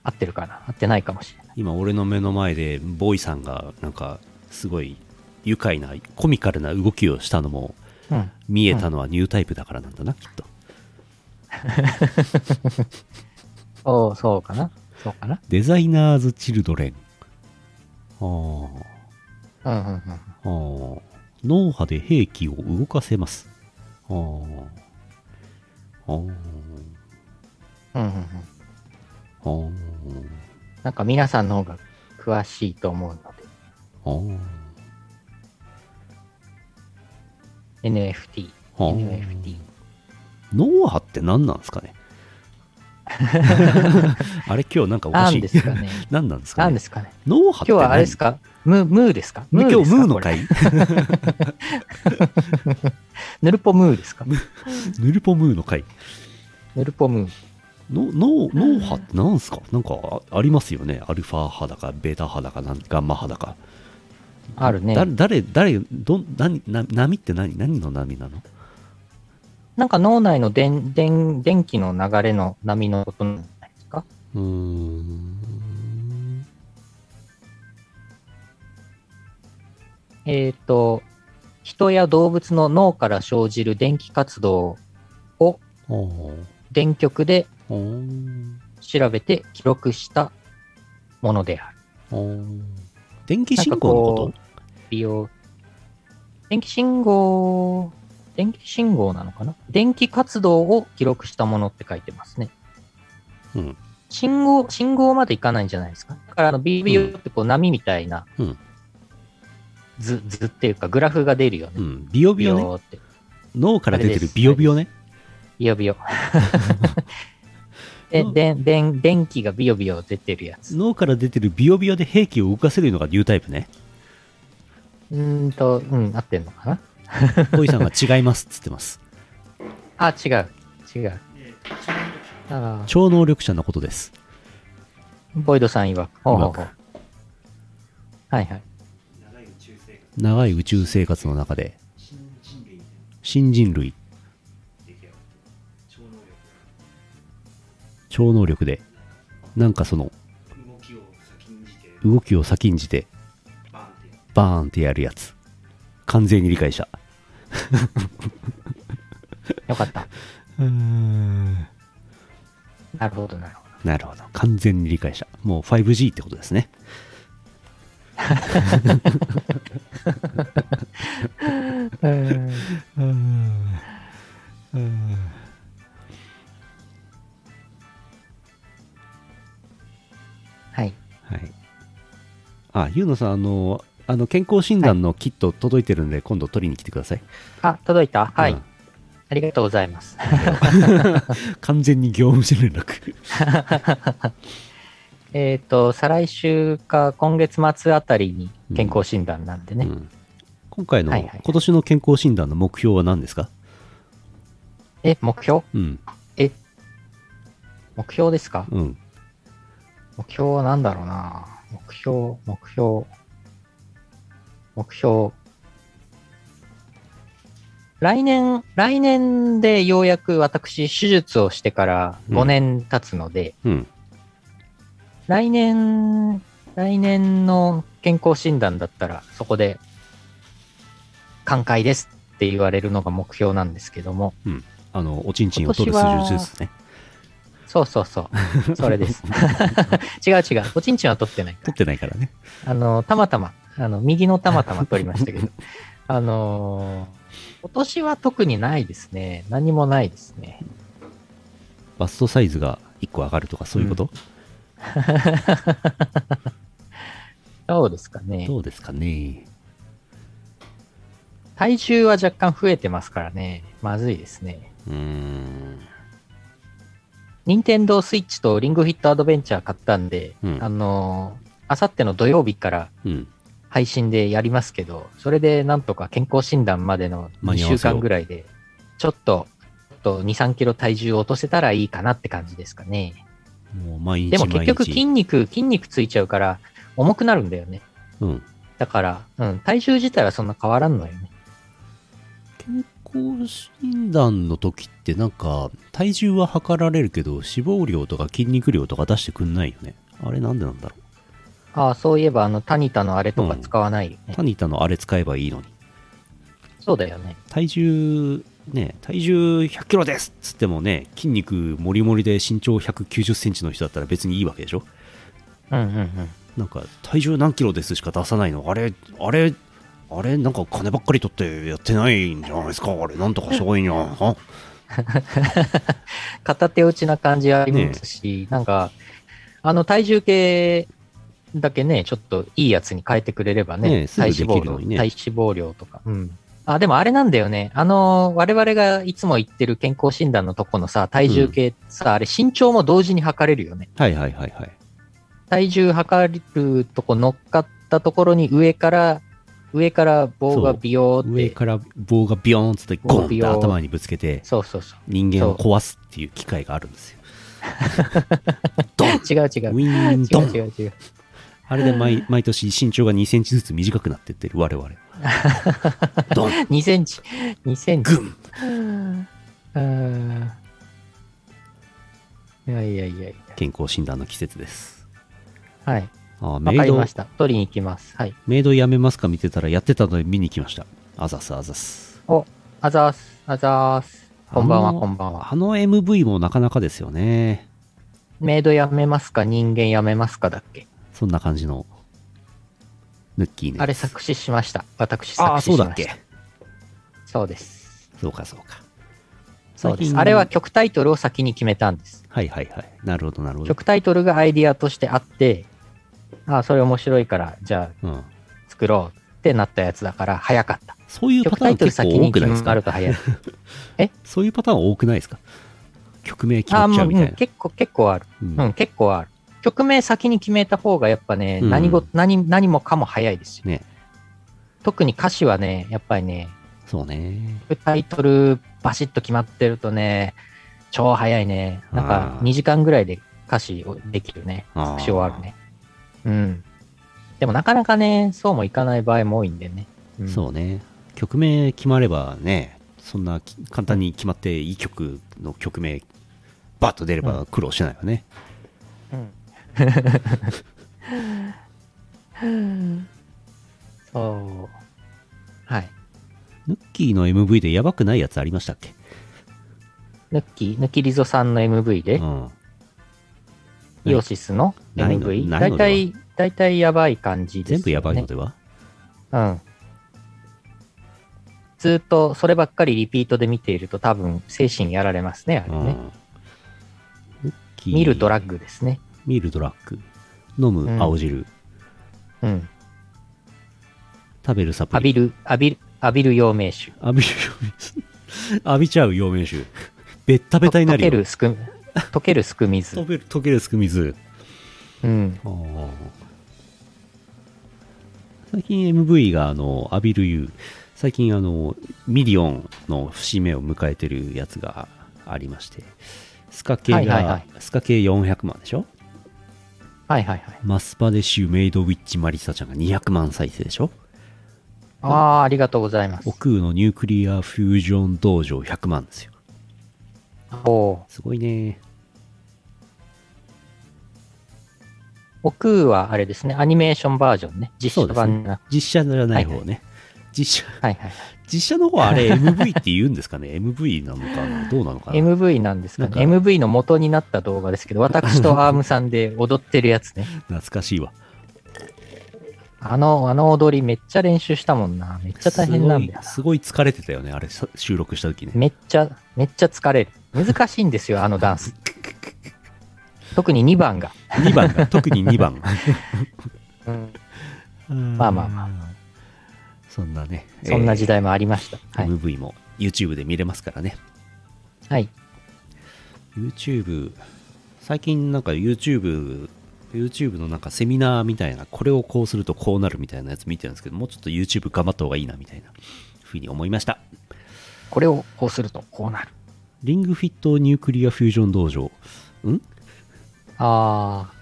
A: 合ってるかな？合ってないかもしれない。
B: 今、俺の目の前で、ボーイさんが、なんか、すごい愉快な、コミカルな動きをしたのも、
A: うん。
B: 見えたのはニュータイプだからなんだな、きっと。
A: そう、そうかなそうかな
B: デザイナーズ・チルドレン。あ
A: うんうんうん。
B: あ、ああ、脳波で兵器を動かせます。ああ、ああ、
A: うんうんうん。
B: ああ、
A: なんか皆さんの方が詳しいと思うので、
B: ああ。
A: NFT。
B: はあ。
A: NFT。
B: 脳波って何なんですかね？あれ今日なんかおかしい。
A: 何ですかね。
B: 何なんですかね？
A: 何ですかね。
B: 脳波って何？
A: 今日はあれですか？ムー、ムーですか？ム
B: 今日
A: ですか？これ
B: ムーの回？
A: ヌルポムーですか？
B: ヌルポムーの回。
A: ヌルポムー。
B: の脳脳波って何すか？なんかあありますよね。アルファ波だかベータ波だかガンマ波だか
A: あるね。
B: だ誰誰ど何な波って何何の波なの？
A: なんか脳内の電電電気の流れの波のことなんじゃない
B: うーん。
A: えっ、と、人や動物の脳から生じる電気活動を電極で調べて記録したものである。
B: 電気信号のこ
A: 美容。電気信号、電気信号なのかな？電気活動を記録したものって書いてますね。
B: うん
A: 信号、信号までいかないんじゃないですか。だからあの BBO ってこう波みたいな
B: うん
A: 図、図っていうかグラフが出るよね。
B: とうん。ビヨビヨね。
A: って。
B: 脳から出てるビヨビヨね。
A: ビヨビヨ。で、で、でん、電気がビヨビヨ出てるやつ。
B: 脳から出てるビヨビヨで兵器を動かせるのがニュータイプね。
A: うーんと、うん、合ってんのかな？
B: ホイさんが違いますっつってます。
A: あ、違う。違う。あ
B: 超能力者のことです。
A: ーボイドさん曰く。ほうほうほう。はいはい。
B: 長い宇宙生活の中で、新人類、超能力で、なんかその、動きを先んじて、バーンってやるやつ。完全に理解した。
A: よかった。なるほど、なるほど。
B: なるほど。完全に理解した。もう 5G ってことですね。
A: は い。
B: はい。あ、ゆうのさん、あの、あの健康診断のキット届いてるんで、今度取りに来てください。
A: あ、届いた？はい、
B: うん
A: ありがとうございます。
B: 完全に業務連絡。
A: えっと、再来週か今月末あたりに健康診断なんでね。
B: うん今回の、
A: はいはい
B: 今年の健康診断の目標は何ですか？
A: え、目標？
B: うん。
A: え、目標ですか？
B: うん。
A: 目標は何だろうな目標、目標、目標。来年、来年でようやく私、手術をしてから5年経つので、
B: うん。
A: 来年、来年の健康診断だったら、そこで、寛解ですって言われるのが目標なんですけども、
B: あの、おちんちんを取る手術ですね。
A: そうそうそう、それです。違う違う、おちんちんは取ってないから
B: 取ってないからね。
A: あの、たまたま、あの、右のたまたま取りましたけど、あのー今年は特にないですね。何もないですね。
B: バストサイズが1個上がるとか、そういうこと、
A: そうですかね。
B: どうですかね。
A: 体重は若干増えてますからね。まずいですね。
B: うーん。
A: 任天堂スイッチとリングフィットアドベンチャー買ったんで、
B: うん
A: あのー、あさっての土曜日から
B: うん。
A: 配信でやりますけど、それでなんとか健康診断までの2週
B: 間に合わせよう
A: 間ぐらいで、ちょっと、ちょっと2、3キロ体重を落とせたらいいかなって感じですかね。
B: もう毎日
A: でも結局
B: 毎日
A: 筋肉、筋肉ついちゃうから重くなるんだよね。
B: うん。
A: だから、うん、体重自体はそんな変わらんのよね。
B: 健康診断の時ってなんか体重は測られるけど脂肪量とか筋肉量とか出してくんないよねあれなんでなんだろ
A: ああ、そういえばあのタニタのあれとか使わないよね。
B: うタニタのあれ使えばいいのに
A: そうだよね。
B: 体重ね体重100キロですっつってもね筋肉もりもりで身長190センチの人だったら別にいいわけでしょ
A: うんうんうん。
B: なんか体重何キロですしか出さないのあれあれあれ？なんか金ばっかり取ってやってないんじゃないですか？あれ？なんとかした方がいいんじゃな
A: 片手打ちな感じありますし、なんか、あの体重計だけね、ちょっといいやつに変えてくれればね、
B: ね
A: 体脂肪量、
B: ね
A: 体脂肪量とか。うん。あ、でもあれなんだよね。あの、我々がいつも言ってる健康診断のとこのさ、体重計さ、あれ身長も同時に測れるよね。
B: はいはいはいはい
A: 体重測るとこ乗っかったところに上から、上から棒がビヨーって、
B: 上から棒がビヨーンっつってゴンって頭にぶつけて
A: そうそうそう。
B: 人間を壊すっていう機械があるんですよ。ドン
A: 違う違う。
B: ウィーンドン
A: 違う違う違う。
B: あれで毎毎年身長が2センチずつ短くなってってる我々。ドン
A: 2センチ、2センチ。
B: グン
A: いいやいやいやい
B: 健康診断の季節です。
A: や。はい。
B: あメイド。
A: 取りに行きます。はい。
B: メイドやめますか見てたらやってたので見に来ました。あざすあざす。
A: お、あざーす、あざーす。こんばんは、こんばんは。
B: あの MV もなかなかですよね。
A: メイドやめますか人間やめますかだっけ？
B: そんな感じの、ヌッキーね。
A: あれ作詞しました。私
B: ああ、
A: 作詞しました。
B: そうだっけ？
A: そうです。
B: そうかそうか。
A: そうです。あれは曲タイトルを先に決めたんです。
B: はいはいはい。なるほどなるほど。
A: 曲タイトルがアイディアとしてあって、ああ、それ面白いから、じゃあ
B: うん。
A: 作ろうってなったやつだから早かった。
B: そういうパ
A: 曲タ
B: ーン結構
A: 先に決
B: 多くないですか？
A: まると早い。
B: そういうパターン多くないですか？曲名決まっちゃうみたいな。
A: うん結構、結構ある。
B: うん
A: うん、結構ある。曲名先に決めた方がやっぱね、
B: うん
A: 何ご、何、何もかも早いですよ。
B: ね。
A: 特に歌詞はね、やっぱりね、
B: そうね。
A: タイトルバシッと決まってるとね、超早いね。なんか
B: あー
A: 2時間ぐらいで歌詞をできるね。作詞終わるね。うん。でもなかなかね、そうもいかない場合も多いんでね。うん
B: そうね。曲名決まればね、そんなき簡単に決まっていい曲の曲名、バッと出れば苦労しないよね。
A: うん。そう。はい。
B: ヌッキーの MV でやばくないやつありましたっけ？
A: ヌッキー、ヌキリゾさんの MV で、
B: うん。
A: イオシスの MV。大体、大体やばい感じです、ね。
B: 全部やばいのでは？
A: うん。ずっとそればっかりリピートで見ていると多分精神やられますね、あれね。見るドラッグですね。
B: 見るドラッグ。飲む青汁。
A: うん。
B: 食べるサプリ。
A: 浴びる、浴びる、浴びる陽明酒。
B: 浴びる陽明酒。浴びちゃう陽明酒。ベッタベタにな
A: 溶
B: るよ。
A: けるすく、溶けるすく水
B: 溶。ける溶けるすく水。
A: うん。
B: 最近 MV があの、浴びる湯。最近あの、ミリオンの節目を迎えてるやつがありまして、スカ系が、
A: はいはいはい
B: スカ系400万でしょ？
A: はいはいはい。
B: マスパデシュメイドウィッチマリサちゃんが200万再生でしょ？
A: ああ、ありがとうございます
B: オ。クーのニュークリアフュージョン道場100万ですよ。
A: おー
B: すごいね。
A: 奥はあれですね、アニメーションバージョンね。実写
B: そうですね
A: 版な。
B: 実写じゃない方ね。実写、
A: はいはい。
B: 実写の方はあれ MV って言うんですかね ?MV なのかな？どうなのかな
A: ？MV なんですかね。
B: か
A: MV の元になった動画ですけど、私とアームさんで踊ってるやつね。
B: 懐かしいわ。
A: あの、あの踊りめっちゃ練習したもんな。めっちゃ大変なんだよな。
B: すごい疲れてたよね、あれさ収録した時ね。
A: めっちゃ、めっちゃ疲れる。難しいんですよ、あのダンス。特に2番が。
B: 2番が、特に2番。
A: まあまあま
B: あ。そんなね、
A: そんな時
B: 代、
A: 代もありました。はい。
B: MV も YouTube で見れますからね。
A: はい。
B: YouTube、最近なんか YouTube、YouTube のなんかセミナーみたいな、これをこうするとこうなるみたいなやつ見てるんですけど、もうちょっと YouTube 頑張った方がいいなみたいなふうに思いました。
A: これをこうするとこうなる。
B: リングフィットニュークリアフュージョン道場。ん？
A: あー。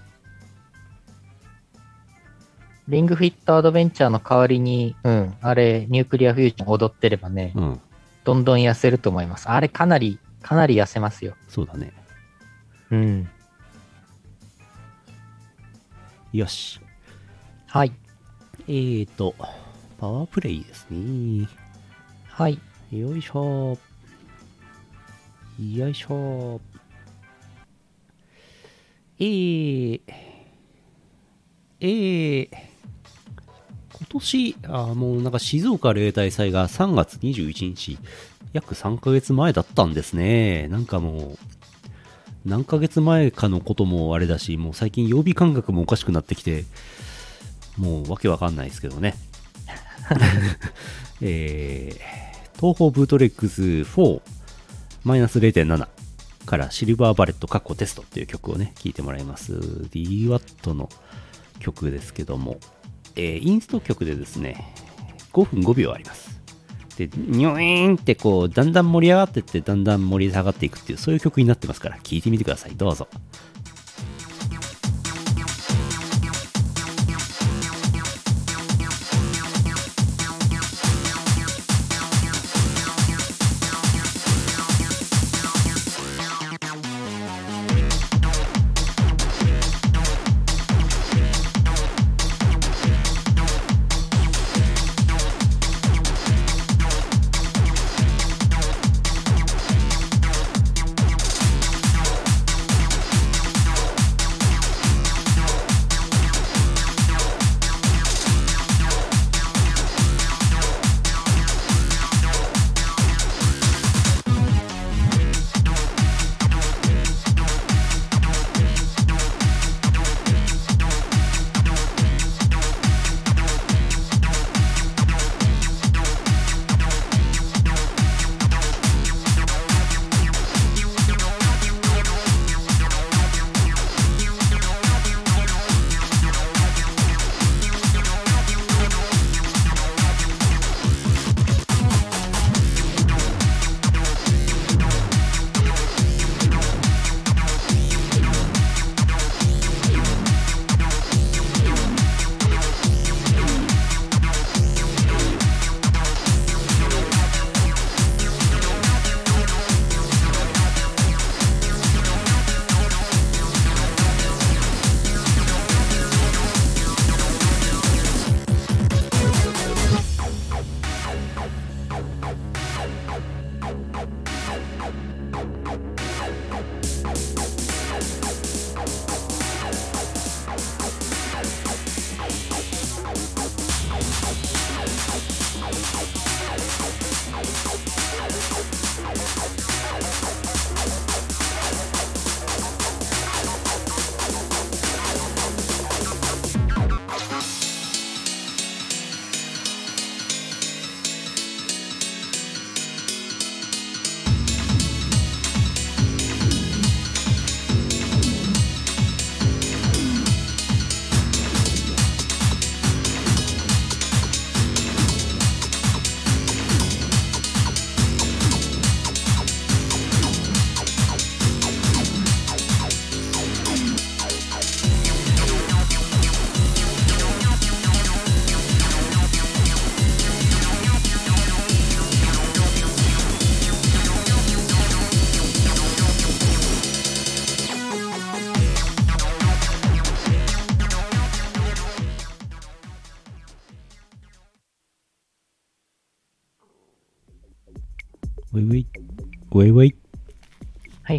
A: リングフィットアドベンチャーの代わりに、うん、あれ、ニュークリアフュージョン踊ってればね、
B: うん、
A: どんどん痩せると思います。あれかなり、かなり痩せますよ。
B: そうだね。
A: うん。
B: よし。
A: はい。
B: えーと、パワープレイですね。
A: はい。
B: よいしょ。よいしょ。えー、えー、今年、あーもうなんか静岡例大祭が3月21日、約3ヶ月前だったんですね。なんかもう、何ヶ月前かのこともあれだし、もう最近曜日感覚もおかしくなってきて、もうわけわかんないですけどね。えー、東方 Bootlegs 4マイナス0.7から Silver Bullet カッコテストっていう曲をね、聴いてもらいます。DWAT の曲ですけども、えーインスト曲でですね、5分5秒あります。で、ニョイーンってこう、だんだん盛り上がってって、だんだん盛り下がっていくっていう、そういう曲になってますから、聴いてみてください。どうぞ。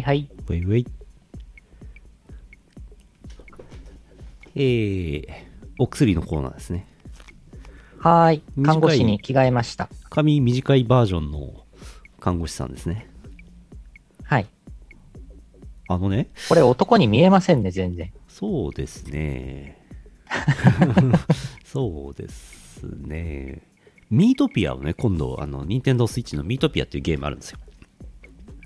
A: はいはい。
B: ウェイウェイ。えー、お薬のコーナーですね。
A: はーい。
B: 短い
A: 看護師に着替えました。
B: 髪短いバージョンの看護師さんですね。
A: はい。
B: あのね、
A: これ男に見えませんね、全然。
B: そうですね。そうですね。ミートピアをね、今度、あの、任天堂スイッチのミートピアっていうゲームあるんですよ。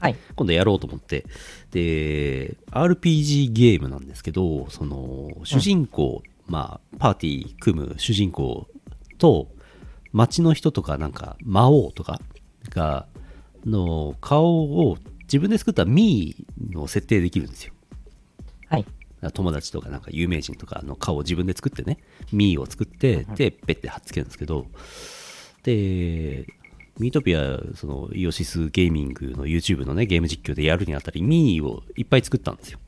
A: はい。
B: 今度やろうと思って。で、RPG ゲームなんですけど、その、主人公、まあ、パーティー組む主人公と、街の人とか、なんか、魔王とかが、の顔を自分で作ったミーを設定できるんですよ。
A: はい。
B: 友達とかなんか有名人とかの顔を自分で作ってね、ミーを作って、で、ペッて貼っつけるんですけど、で、ミートピア、その、イオシスゲーミングの YouTube のね、ゲーム実況でやるにあたり、ミーをいっぱい作ったんですよ。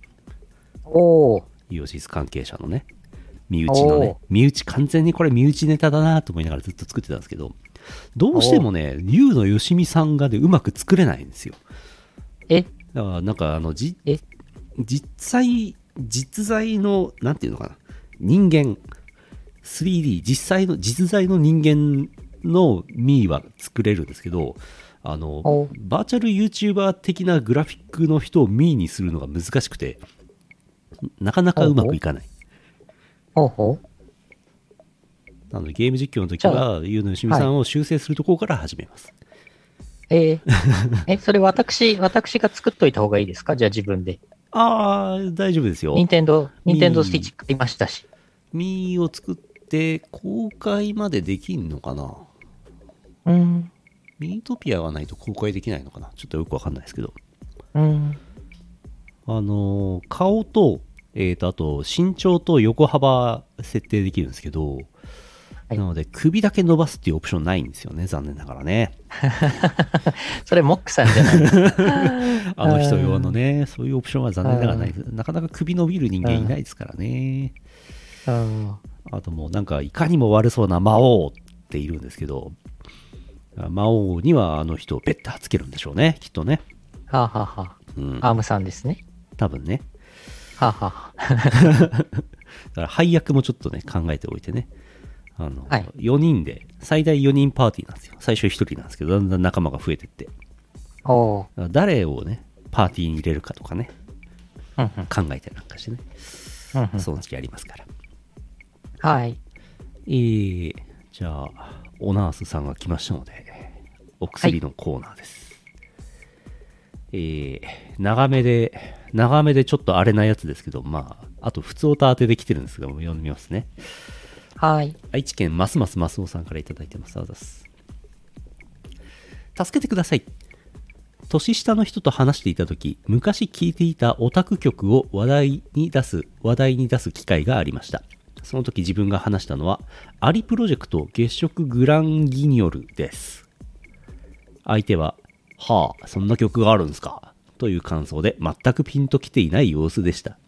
A: おー。
B: イオシス関係者のね、身内のね身内、完全にこれ身内ネタだなと思いながらずっと作ってたんですけど、どうしてもね、ユウのよしみさんがね、うまく作れないんですよ。
A: え？
B: だから、なんか、あの、じ、
A: え？
B: 実際、実在の、なんていうのかな、人間、3D、実際の、実在の人間のミーは作れるんですけど、あの
A: お、
B: バーチャル YouTuber 的なグラフィックの人をミーにするのが難しくて、なかなかうまくいかない。
A: ほうほう。
B: なので、ゲーム実況の時は、ゆうのよしみさんを修正するところから始めます。
A: えー、え、それ私、私が作っといた方がいいですか？じゃあ自分で。
B: あー、大丈夫ですよ。
A: 任天堂、任天堂スティッチ買いましたし。
B: ミーを作って、公開までできんのかな？
A: うん。
B: ミートピアがないと公開できないのかな？ちょっとよくわかんないですけど。
A: うん。
B: あのー顔と、えーと、あと、身長と横幅設定できるんですけど、
A: はい
B: なので、首だけ伸ばすっていうオプションないんですよね、残念ながらね。
A: それ、モックさんじゃない。
B: あの人用のね、そういうオプションは残念ながらない。なかなか首伸びる人間いないですからね。
A: うん。
B: あともうなんか、いかにも悪そうな魔王っているんですけど、魔王にはあの人をペッて貼っつけるんでしょうね、きっとね。
A: はあ、はあは
B: うん、
A: あ、アームさんですね。
B: 多分ね。
A: はあ、はあ、
B: だから配役もちょっとね、考えておいてね。あの、
A: はい
B: 4人で、最大4人パーティーなんですよ。最初1人なんですけど、だんだん仲間が増えてって。誰をね、パーティーに入れるかとかね、
A: うんうん
B: 考えてなんかしてね。
A: うんうん
B: その時ありますから。
A: はい。
B: えー、じゃあ、オナースさんが来ましたので、お薬のコーナーです。えー、長めで、長めでちょっと荒れないやつですけど、まあ、あと普通歌当てで来てるんですが、もう読んでみますね。
A: はい。
B: 愛知県ますますますおさんからいただいてます。あざっす。助けてください。年下の人と話していた時昔聴いていたオタク曲を話題に出す話題に出す機会がありましたその時自分が話したのはアリプロジェクト月食グランギニョルです相手ははあそんな曲があるんすか？という感想で全くピンときていない様子でした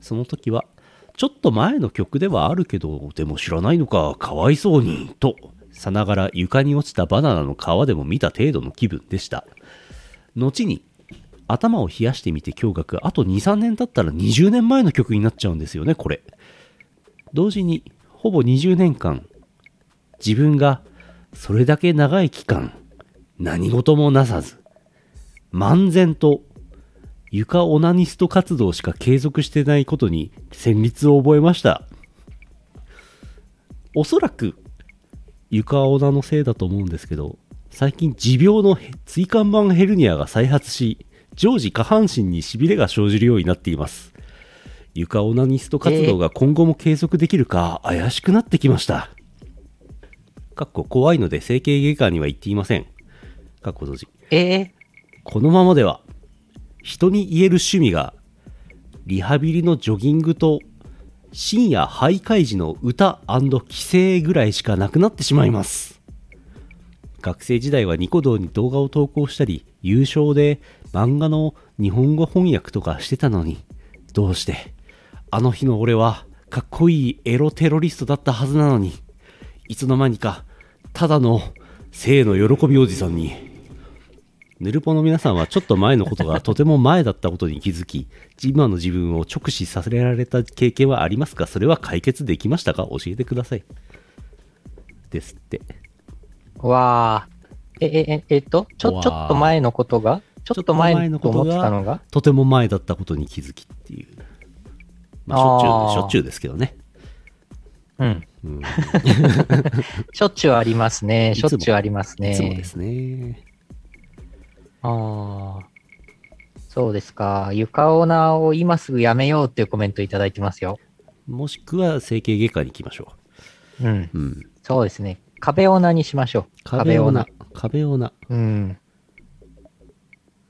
B: その時は、ちょっと前の曲ではあるけど、でも知らないのか、かわいそうに、と、さながら床に落ちたバナナの皮でも見た程度の気分でした。後に、頭を冷やしてみて驚愕、あと2、3年経ったら20年前の曲になっちゃうんですよね、これ。同時に、ほぼ20年間、自分がそれだけ長い期間、何事もなさず、漫然と床オナニスト活動しか継続してないことに戦慄を覚えました。おそらく床オナのせいだと思うんですけど最近持病の椎間板ヘルニアが再発し常時下半身にしびれが生じるようになっています。床オナニスト活動が今後も継続できるか怪しくなってきました。かっこ怖いので整形外科には行っていません。かっこ閉じ。
A: え？
B: このままでは人に言える趣味がリハビリのジョギングと深夜徘徊時の歌帰省ぐらいしかなくなってしまいます。学生時代はニコ動に動画を投稿したり優勝で漫画の日本語翻訳とかしてたのにどうしてあの日の俺はかっこいいエロテロリストだったはずなのにいつの間にかただの性の喜びおじさんにヌルポの皆さんはちょっと前のことがとても前だったことに気づき、今の自分を直視させられた経験はありますか？それは解決できましたか？教えてください。ですって。
A: わあ。え、え、え、えっと、ちょ、ちょっと前のことが？ちょっと前と思ってたのが？
B: とても前だったことに気づきっていう。まあ、しょっちゅう、しょっちゅうですけどね。
A: うん。
B: うん。
A: しょっちゅうありますね。しょっちゅうありますね。
B: いつもですね。
A: ああ。そうですか。床オーナーを今すぐやめようっていうコメントいただいてますよ。
B: もしくは整形外科に行きましょ
A: うん。
B: う。うん。
A: そうですね。壁オーナーにしましょう。
B: 壁オーナ
A: ー。。
B: 壁オーナ。
A: うん。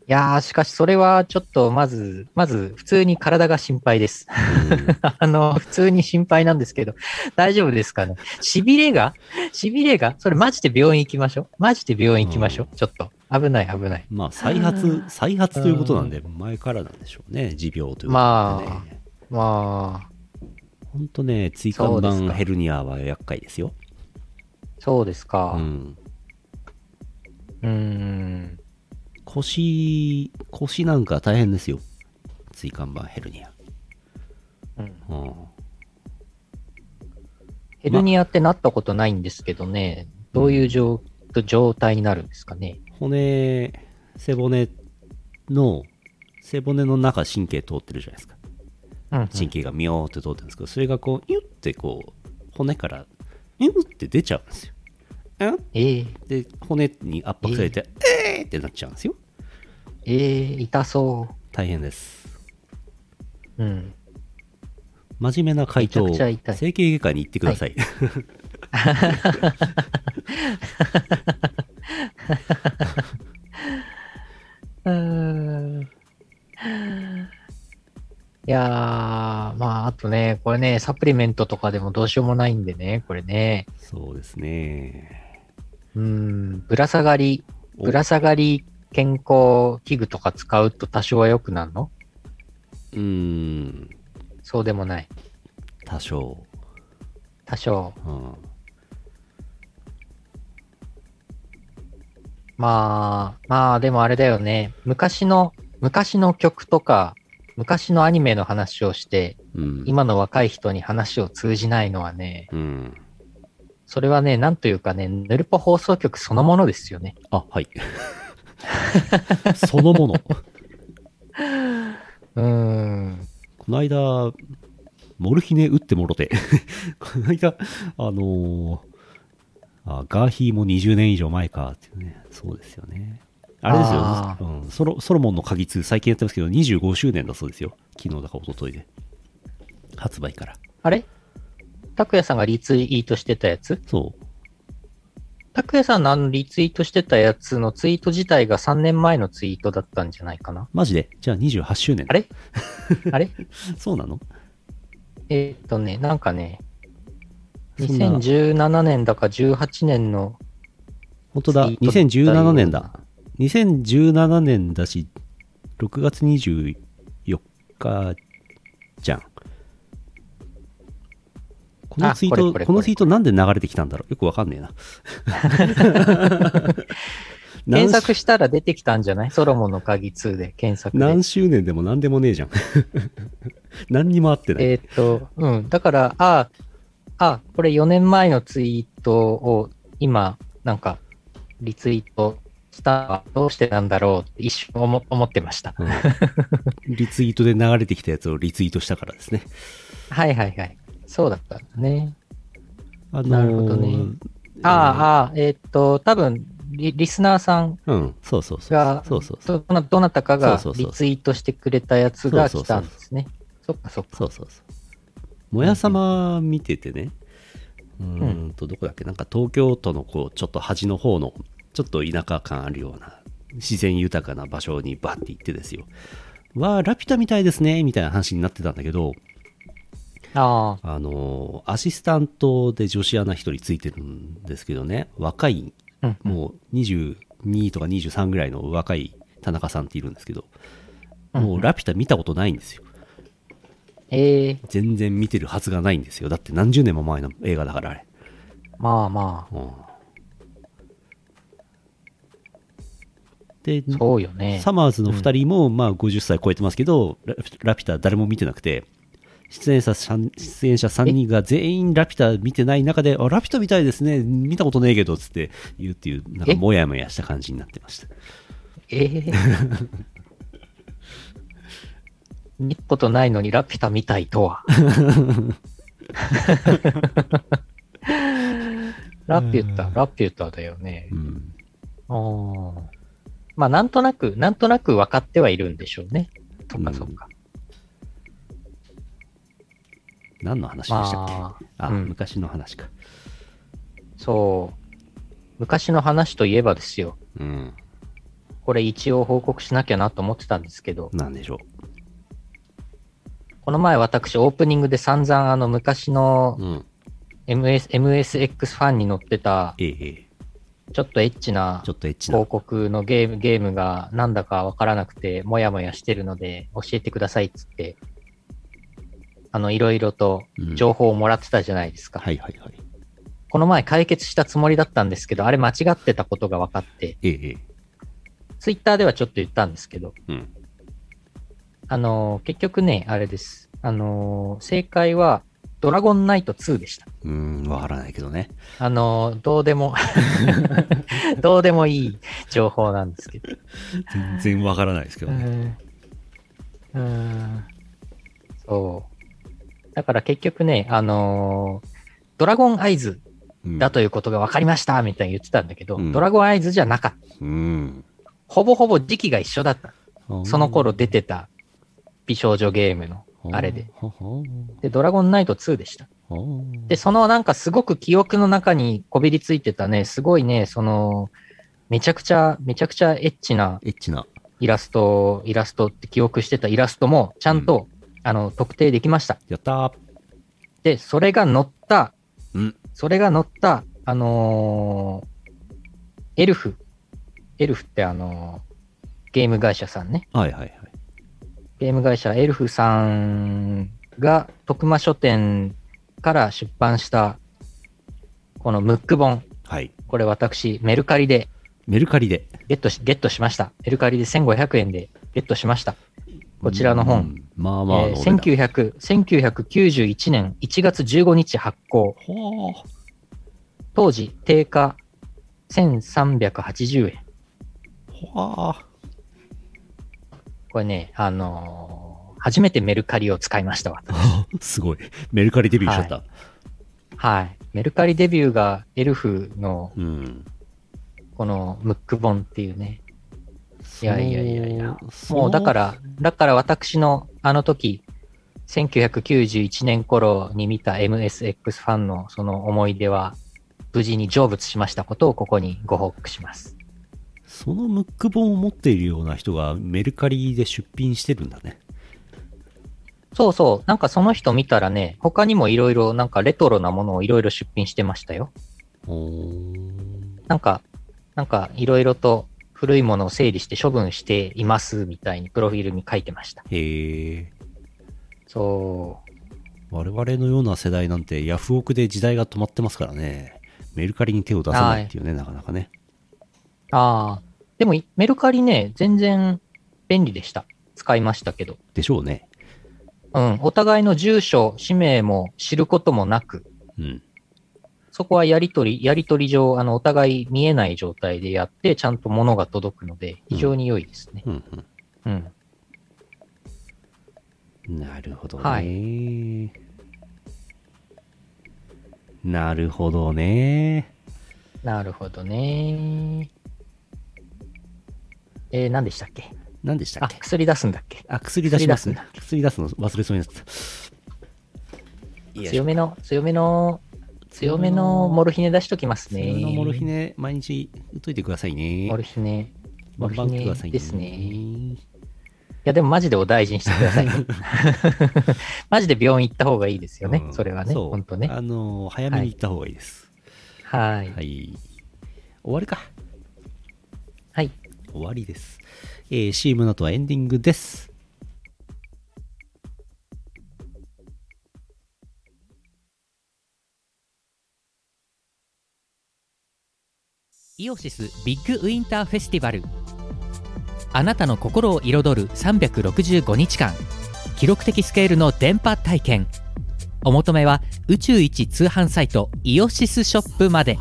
A: いやー、しかしそれはちょっとまず、まず普通に体が心配です。あの、普通に心配なんですけど、大丈夫ですかね？痺れが？痺れが？それマジで病院行きましょう？マジで病院行きましょう？ちょっと。危ない危ない。
B: まあ、再発、再発ということなんで、前からなんでしょうね。持病ということで、ね。
A: ままあ、
B: ほんとね、椎間板ヘルニアは厄介ですよ。
A: そうですか。
B: う。
A: うんーん。
B: 腰、腰なんか大変ですよ。椎間板ヘルニア。
A: うん
B: うん。
A: ヘルニアってなったことないんですけどね、どういう状状態になるんですかね？
B: 骨、背骨の、背骨の中神経通ってるじゃないですか。
A: うん、うん。
B: 神経がミョーって通ってるんですけど、それがこう、ニュってこう、骨から、ニュって出ちゃうんですよ。うん？
A: ええ
B: で、骨に圧迫されて、えーってなっちゃうんですよ。
A: ええ痛そ
B: 大変です。
A: う。うん。
B: 真面目な回答
A: めちゃくちゃ痛い
B: 整形外科に行ってください。
A: うーん。いやー、まあ、あとね、これね、サプリメントとかでもどうしようもないんでね、これね。
B: そうですね。
A: うーん、ぶら下がり、
B: お
A: ぶら下がり健康器具とか使うと多少は良くなるの？
B: うーん、
A: そうでもない。
B: 多少。
A: 多少。
B: うん、
A: まあ、まあ、でもあれだよね。昔の、昔の曲とか、昔のアニメの話をして、
B: うん。
A: 今の若い人に話を通じないのはね、
B: うん。
A: それはね、なんというかね、ヌルポ放送局そのものですよね。
B: あ、はい。そのもの。
A: うーん。
B: この間、モルヒネ打ってもろて。この間、あのーあ、ガーヒーも20年以上前かっていうね。そうですよね。あれですよ
A: あ、
B: うん、ソロソロモンの鍵2最近やってますけど、25周年だそうですよ。昨日だか一昨日で。発売から。
A: あれ？拓也さんがリツイートしてたやつ？
B: そう。
A: 拓也さんのあのリツイートしてたやつのツイート自体が3年前のツイートだったんじゃないかな？
B: マジで？じゃあ28周年。
A: あれ？あれ？
B: そうなの？
A: えーっとね、なんかね、
B: そんな。
A: 2017年だか18年の、
B: 本当だ。
A: ツイートだったよ
B: 2017年だ。2017年だし、6月24日じゃん。この
A: あ
B: ツイート、
A: これこ
B: のツイートなんで流れてきたんだろう？よくわかんねえな。何
A: 検索したら出てきたんじゃない？ソロモンの鍵2で検索で。
B: 何周年でも何でもねえじゃん。何にもあってない。
A: えーっと、うん。だから、ああ、これ4年前のツイートを今、なんか、リツイートしたのはどうしてなんだろうって一瞬思思ってました。
B: うんリツイートで流れてきたやつをリツイートしたからですね。
A: はいはいはい。そうだったんだね。
B: あのー
A: なるほどねああ、ああ、えーっと、多分リ、リスナーさん
B: うん、そうそうそう。
A: が、
B: そうそうそう。
A: どなどなたかが
B: そうそうそう
A: リツイートしてくれたやつが来たんですね。そっかそっか。
B: そうそうそう。もやさま見ててね、うーんと、どこだっけ、なんか東京都のこう、ちょっと端の方の、ちょっと田舎感あるような、自然豊かな場所にバッて行ってですよ。わあ、ラピュタみたいですね、みたいな話になってたんだけど、
A: あ
B: あのーアシスタントで女子アナ一人ついてるんですけどね、若い、
A: あ、うん。
B: もう22とか23ぐらいの若い田中さんっているんですけど、もうラピュタ見たことないんですよ。
A: ええ
B: 全然見てるはずがないんですよ。だって何十年も前の映画だからあれ。
A: まあま
B: うんで、
A: そうよね。
B: サマーズの2人も、まあ50歳超えてますけど、ララピュタ誰も見てなくて、出演者3出演者3人が全員ラピュタ見てない中で、あ、ラピュタみたいですね、見たことねえけど、つって言うっていう、なんか
A: え？
B: もやもやした感じになってました。
A: ええ見たことないのにラピュタみたいとは？ラピュタ、ラピュタだよね
B: う。ん。
A: あーまあ、なんとなく、なんとなく分かってはいるんでしょうね。そっかそっか。
B: 何の話でしたっけ、
A: ま
B: あ、
A: うん
B: 昔の話か。
A: そう。昔の話といえばですよ。
B: うん。
A: これ一応報告しなきゃなと思ってたんですけど、
B: なんでしょ
A: この前私オープニングで散々あの昔の
B: う。うん。
A: MS MSX ファンに載ってたちょっとエッチな
B: ちょっとエッチな。
A: 広告のゲームゲームがなんだかわからなくてもやもやしてるので教えてくださいっつって、あのいろいろと情報をもらってたじゃないですか。
B: はいはいはい。
A: この前解決したつもりだったんですけど、あれ間違ってたことが分かって、
B: ええええ。
A: ツイッターではちょっと言ったんですけど、
B: うん。
A: あのー結局ね、あれです。あのー正解は、ドラゴンナイト2でした。
B: うーん、わからないけどね。
A: あのーどうでも、どうでもいい情報なんですけど。
B: 全然わからないですけどね。
A: うんうんそう。だから結局ね、あのードラゴンアイズ
B: うん
A: だということが分かりましたみたいに言ってたんだけど、
B: うん
A: ドラゴンアイズじゃなかった。
B: うん。
A: ほぼほぼ時期が一緒だった。その頃出てた美少女ゲームのあれで。で、ドラゴンナイト2でした。
B: ほ
A: で、そのなんかすごく記憶の中にこびりついてたね、すごいね、その、めちゃくちゃ、めちゃくちゃエッチな
B: エッチな。
A: イラスト、イラストって記憶してたイラストも、ちゃんと、あの、特定できました。
B: やったー。
A: で、それが載った、
B: うん。
A: それが載った、あのーエルフ。エルフってあのーゲーム会社さんね。
B: はいはいはい。
A: ゲーム会社エルフさんが徳間書店から出版した、このムック本。
B: はい。
A: これ私、メルカリで
B: メルカリで。
A: ゲットし、ゲットしました。メルカリで1500円でゲットしました。こちらの本。
B: うん。まあまあの
A: えー
B: お値段。
A: 1900 1991年1月15日発行。当時、定価1380円。これね、あのー初めてメルカリを使いましたわ。
B: すごい。メルカリデビューしちゃった。
A: はい。メルカリデビューがエルフの
B: うん。
A: このムック本っていうね。いやいやいやいや。
B: そ
A: もうだから、だから私のあの時、1991年頃に見た MSX ファンのその思い出は、無事に成仏しましたことをここにご報告します。
B: そのムック本を持っているような人がメルカリで出品してるんだね。
A: そうそう。なんかその人見たらね、他にもいろいろなんかレトロなものをいろいろ出品してましたよ。なんか、なんかいろいろと古いものを整理して処分していますみたいにプロフィールに書いてました。
B: へえ。
A: そう。
B: 我々のような世代なんてヤフオクで時代が止まってますからね。メルカリに手を出さないっていうね、なかなかね。
A: ああ。でもいメルカリね、全然便利でした。使いましたけど。
B: でしょうね。
A: うん。お互いの住所、氏名も知ることもなく、
B: うん。
A: そこはやりとり、やりとり上、あの、お互い見えない状態でやって、ちゃんと物が届くので、非常に良いですね。
B: うん、
A: うん。
B: うん。なるほどね。
A: はい
B: なるほどね。
A: なるほどね。えー、何でしたっけ？あ、
B: 何でしたっけ？
A: 薬出すんだっけ？
B: あ、薬出します
A: 薬出
B: 薬出すの忘れそうになってた。
A: 強めの、強めの、強めのモルヒネ出しときますね。
B: 強めのモルヒネ、毎日打っといてくださいね。
A: モルヒネ。モルヒネですね。いや、でもマジでお大事にしてくださいね。マジで病院行った方がいいですよね。
B: うん
A: それはね。本当ね。
B: あのー早めに行った方がいいです。
A: はい。
B: はい。終わりか。
A: はい。
B: 終わりです。えー、CM の後はエンディングです。
C: イオシスビッグウィンターフェスティバル。あなたの心を彩る365日間。記録的スケールの電波体験。お求めは宇宙一通販サイトイオシスショップまで。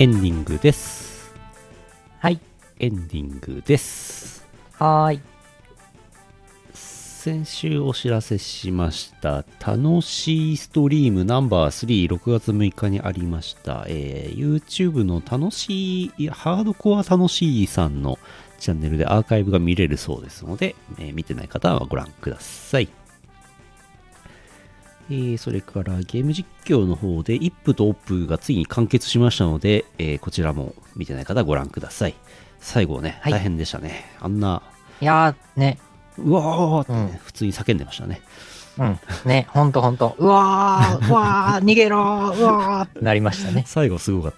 B: エンディングです。
A: はい。
B: エンディングです。
A: はーい。
B: 先週お知らせしました、楽しいストリームナンバー3、6月6日にありました、えー YouTube の楽しい、ハードコア楽しいさんのチャンネルでアーカイブが見れるそうですので、えー見てない方はご覧ください。えーそれからゲーム実況の方で、イップとオップがついに完結しましたので、えーこちらも見てない方はご覧ください。最後ね、
A: はい
B: 大変でしたね。あんな、
A: いやー、ね。
B: うわーってね、
A: うん
B: 普通に叫んでましたね。
A: うん。ね、ほんとほんと。うわー、うわー、逃げろー、うわーってなりましたね。
B: 最後すごかっ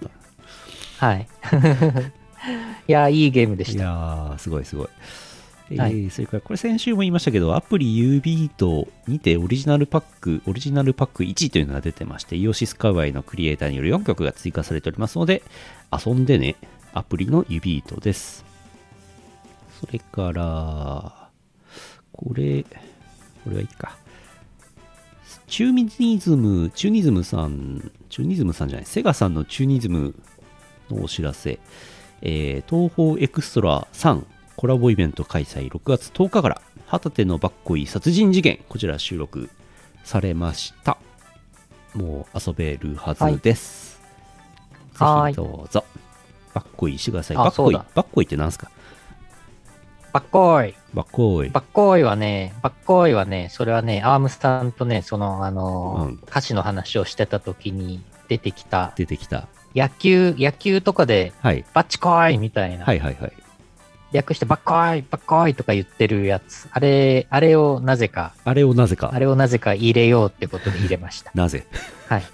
B: た。
A: はい。いやー、いいゲームで
B: い
A: した。
B: やー、すごいすごい。えー
A: はい
B: それからこれ先週も言いましたけど、アプリ U ビートにてオリジナルパック、オリジナルパック1というのが出てまして、イオシス界隈のクリエイターによる4曲が追加されておりますので、遊んでね、アプリの U ビートです。それから、これ、これはいいか。チューニズム、チューニズムさん、チューニズムさんじゃない、セガさんのチューニズムのお知らせ、えー東方エクストラ3コラボイベント開催6月10日から、旗手のバッコイ殺人事件、こちら収録されました。もう遊べるはずです。
A: はい
B: ぜひどうぞ。バッコイしてください。バッコイ、
A: あそうだ
B: バッコイってなんすか？
A: バッコーイ。
B: バッコイ。
A: バッコーイはね、バッコーイはね、それはね、アームスさんとね、その、あのー
B: うん
A: 歌詞の話をしてた時に出てきた、
B: 出てきた。
A: 野球、野球とかで、
B: はい。
A: バッチコーイみたいな、
B: はいはいはい。
A: 略してバッコーイ、バッコーイとか言ってるやつ。あれ、あれをなぜか、
B: あれをなぜか
A: あ。れをなぜか入れようってことで入れました。
B: なぜ？
A: はい。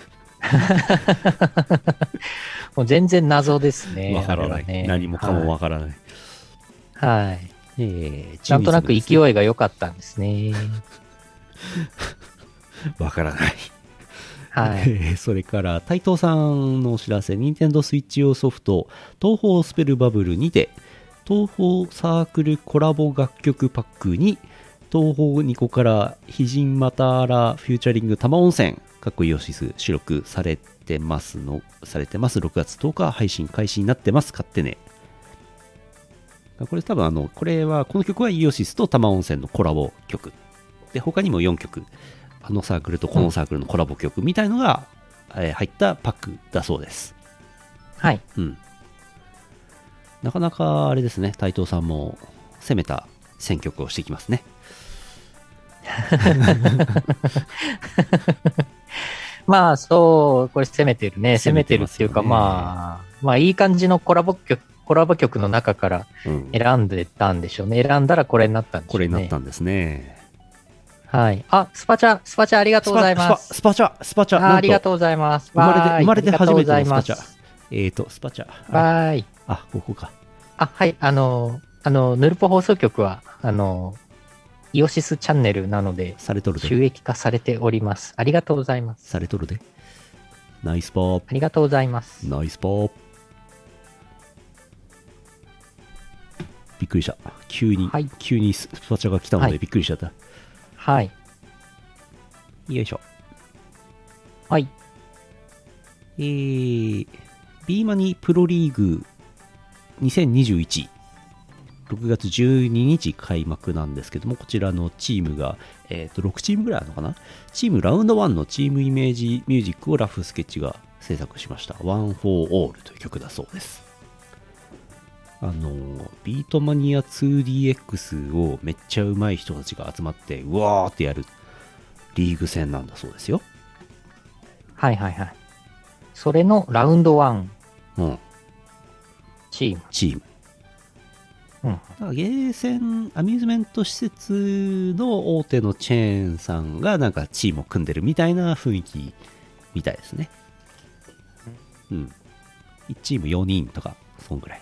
A: もう全然謎ですね。
B: わからない、
A: ね
B: 何もかもわからない。
A: はい。はい
B: えー
A: なんとなく勢いが良かったんですね。
B: わからない。
A: はい。
B: えーそれから、台東さんのお知らせ、任天堂スイッチ用ソフト、東方スペルバブルにて、東方サークルコラボ楽曲パックに、東方ニコから、ヒジンマターラフューチャリング玉温泉、かっこイオシス、収録されてますの、されてます。6月10日配信開始になってます。買ってね。これ多分あの、これは、この曲はイオシスと玉温泉のコラボ曲。で、他にも4曲。あのサークルとこのサークルのコラボ曲みたいのが、えー入ったパックだそうです。
A: はい。
B: うん。なかなかあれですね、台東さんも攻めた選曲をしてきますね。
A: まあ、そう、これ攻めてるね。攻め
B: て
A: るっていうか、まあ、まあ、いい感じのコラボ曲、コラボ曲の中から
B: うん。
A: 選んでたんでしょうね。選んだらこれになったんでしょ
B: これ。になったんですね。
A: はい。あ、スパチャ、スパチャありがとうございます。
B: スパチャ、スパチャ、
A: ありがとうございます。
B: 生まれて
A: わーい
B: 生まれて初めてのスパチャ。えーと、スパチャ。あ、
A: わーい。
B: あここか。
A: あ、はい。あの、あの、ヌルポ放送局は、あの、イオシスチャンネルなので、
B: されとるで。
A: 収益化されております。ありがとうございます。
B: されとるで。ナイスパー。
A: ありがとうございます。
B: ナイスパー。びっくりした。急に、
A: はい
B: 急にスパチャが来たの
A: はい
B: でびっくりしちゃった。
A: はい。
B: よいしょ。
A: はい。
B: えー、B マニプロリーグ2021。6月12日開幕なんですけども、こちらのチームが、えー、と6チームぐらいあるのかな？チームラウンド1のチームイメージミュージックをラフスケッチが制作しました。One for All という曲だそうです。あの、ビートマニア 2DX をめっちゃ上手い人たちが集まって、うわーってやるリーグ戦なんだそうですよ。
A: はいはいはい。それのラウンド1
B: うん、
A: チーム。
B: チーム。
A: うん。
B: だからゲーセン、アミューズメント施設の大手のチェーンさんがなんかチームを組んでるみたいな雰囲気みたいですね。うん。1チーム4人とか、そんぐらい。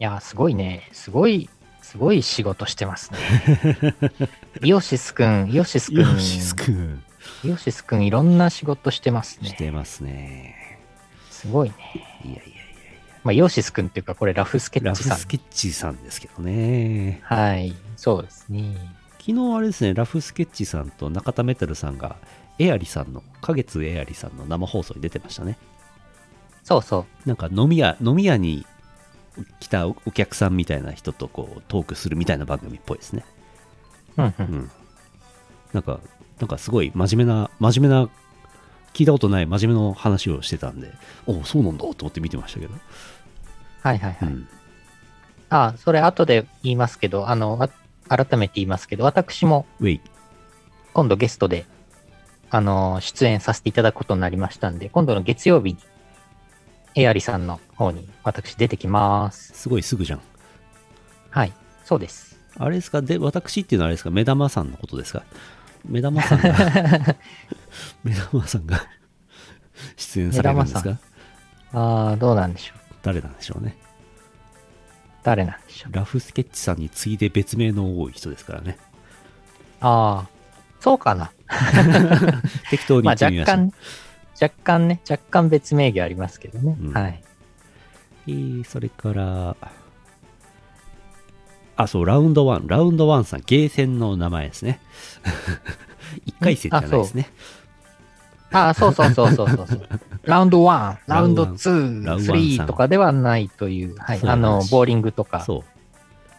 A: いや、すごいね。すごい、すごい仕事してますね。イオシスくん、イオシスくん、
B: ヨシスくん。
A: イオシスくんいろんな仕事してます
B: し
A: ね。
B: てますね。
A: すごいね。
B: いやいやい
A: まあ、イオシスくんっていうか、これラフスケ
B: や。ラ
A: ッチさん。
B: フスケッチさんですけどね。
A: はい、そうですね。
B: 昨日あれですね、ラフスケッチさんと中田メタルさんが、エアリさんの、花月エアリさんの生放送に出てましたね。
A: そうそう。
B: なんか飲み屋、飲み屋に来たお客さんみたいな人とこうトークするみたいな番組っぽいですね。
A: うんう。
B: うんん。なんか、なんかすごい真面目な、真面目な、聞いたことない真面目な話をしてたんで、おそうなんだと思って見てましたけど。
A: はいはいはい。
B: うん。
A: あ、それ後で言いますけど、あの、あ改めて言いますけど、私も。今度ゲストで、あの、出演させていただくことになりましたんで、今度の月曜日に、エアリさんの方に私出てきます。
B: すごいすぐじゃん。
A: はい、そうです。
B: あれですか？で、私っていうのはあれですか？目玉さんのことですか？目玉さんが、目玉さんが 出演されるんです
A: 目
B: か
A: ああ、どうなんでしょう。
B: 誰なんでしょうね。
A: 誰なんでしょう。
B: ラフスケッチさんに次いで別名の多い人ですからね。
A: ああ、そうかな。
B: 適当に
A: まあ若
B: 言ってみました。
A: 干、若干ね、若干別名義ありますけどね。
B: うん
A: はい。
B: えーそれから、あ、そう、ラウンド1。ラウンド1さん、ゲーセンの名前ですね。1回戦じゃないですね。
A: ああ、そうそうそうそうそうそう。ラウンド1、ラウンド
B: ラウ
A: 2、
B: ラウンドワンさん
A: 3とかではないという、はい。あの、
B: 話
A: ボーリングとか、
B: そう。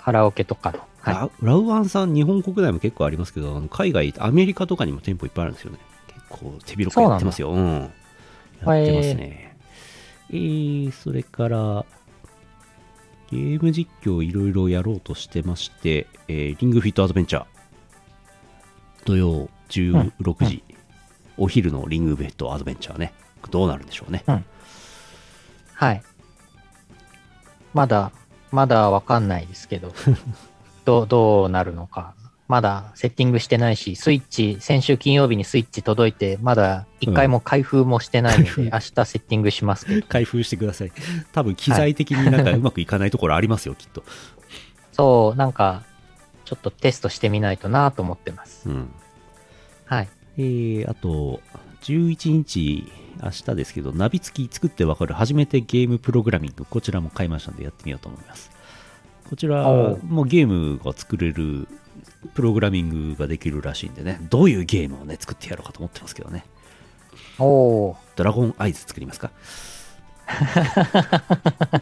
A: カラオケとかの。はい。
B: ララウワンさん、日本国内も結構ありますけど、海外、アメリカとかにも店舗いっぱいあるんですよね。結構手広くやってますよ。うん。やってますね。えー、それから、ゲーム実況いろいろやろうとしてまして、えーリングフィットアドベンチャー。土曜16時、お昼のリングフィットアドベンチャーね。どうなるんでしょうね。
A: はい。まだ、まだわかんないですけど、どう、どうなるのか。まだセッティングしてないし、スイッチ、先週金曜日にスイッチ届いて、まだ一回も開封もしてないので、
B: うん
A: 明日セッティングしますけど。
B: 開封してください。多分機材的になんかうまくいかないところありますよ、きっと。
A: そう、なんか、ちょっとテストしてみないとなと思ってます。
B: うん。
A: はい。
B: えー、あと、11日、明日ですけど、ナビ付き作ってわかる初めてゲームプログラミング、こちらも買いましたのでやってみようと思います。こちらもゲームが作れる、プログラミングができるらしいんでね、どういうゲームをね、作ってやろうかと思ってますけどね。
A: おー、
B: ドラゴンアイズ作りますか？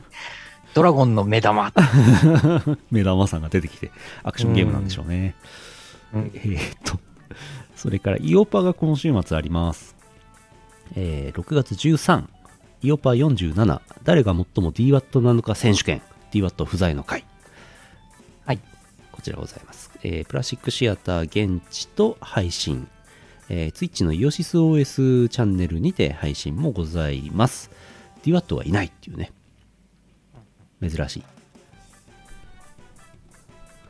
A: ドラゴンの目玉。
B: 目玉さんが出てきて、アクションゲームなんでしょうね。
A: うん
B: えーっと、それから、イオパが今週末あります。えー6月13、イオパ47、誰が最も DWAT なのか選手権、DWAT 不在の会。
A: はい。
B: こちらございます。えープラスチックシアター現地と配信。えー、Twitch のイオシス OS チャンネルにて配信もございます。DWAT はいないっていうね。珍しい。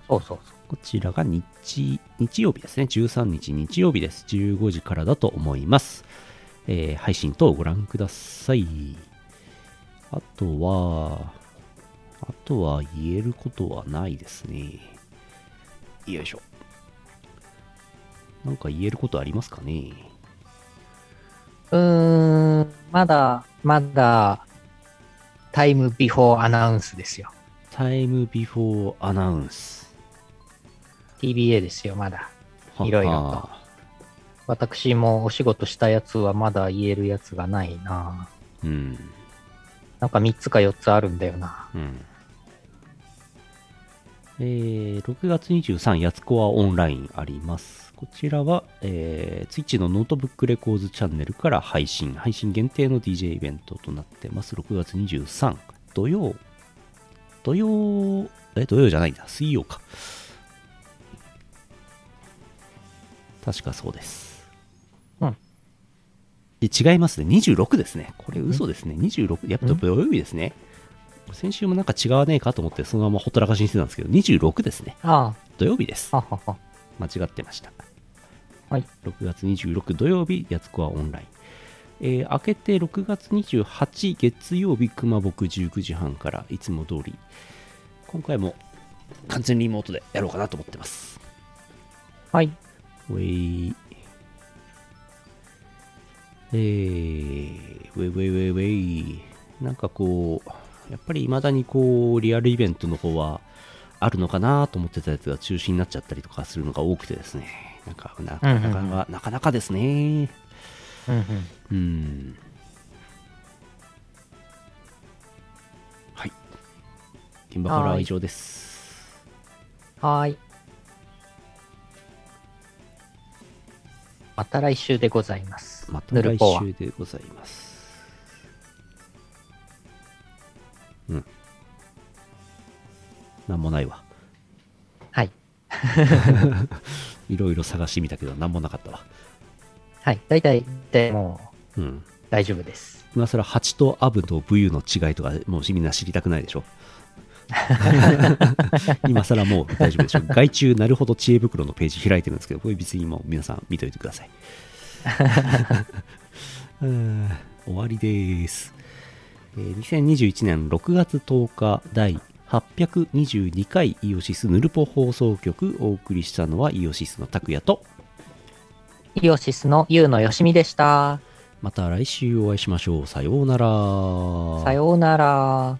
A: そうそうそう。
B: こちらが日、日曜日ですね。13日日曜日です。15時からだと思います。えー配信等ご覧ください。あとは、あとは言えることはないですね。よいしょ。なんか言えることありますかね？
A: うーん、まだ、まだ、Time Before Announce ですよ。
B: Time Before Announce。
A: TBA ですよ、まだ。
B: はい
A: ろいろと私もお仕事したやつはまだ言えるやつがないな。
B: うん。
A: なんか3つか4つあるんだよな。
B: うん。えー、6月23、やつこはオンラインあります。こちらは、えー、Twitch のノートブックレコーズチャンネルから配信、配信限定の DJ イベントとなってます。6月23、土曜、土曜、え、土曜じゃないんだ、水曜か。確かそうです。
A: うん。
B: え違いますね。26ですね。これ嘘ですね。26。やっぱ土曜日ですね。先週もなんか違わねえかと思ってそのままほったらかしにしてたんですけど、26ですね。
A: あ
B: 土曜日です
A: あ、。ははは。
B: 間違ってました。
A: はい。
B: 6月26土曜日、やつこはオンライン。えー明けて6月28月曜日、熊僕19時半からいつも通り、今回も完全リモートでやろうかなと思ってます。
A: はい。
B: ウェイ。えー、ウェイウェイウェイウェイ。なんかこう、やっぱり未だにこう、リアルイベントの方はあるのかなと思ってたやつが中止になっちゃったりとかするのが多くてですね。なんか、なかなか、
A: うんうんうん
B: なかなかですね。
A: うんうん。
B: うん。はい。現場からは以上です。
A: はーい。また来週でございます。
B: また来。週でございます。うん。なんもないわ。
A: はい。
B: いろいろ探してみたけど、なんもなかったわ。
A: はい。大体、でもう
B: うん。
A: 大丈夫です。
B: 今更8とアブとブユの違いとか、もうみんな知りたくないでしょ。今更もう大丈夫でしょ。外注なるほど知恵袋のページ開いてるんですけど、これ別にもう皆さん見といてください。う ん終わりです。えー2021年6月10日第822回イオシスヌルポ放送局お送りしたのはイオシスの拓也と
A: イオシスのユウのよしみでした。
B: また来週お会いしましょう。さようなら。
A: さようなら。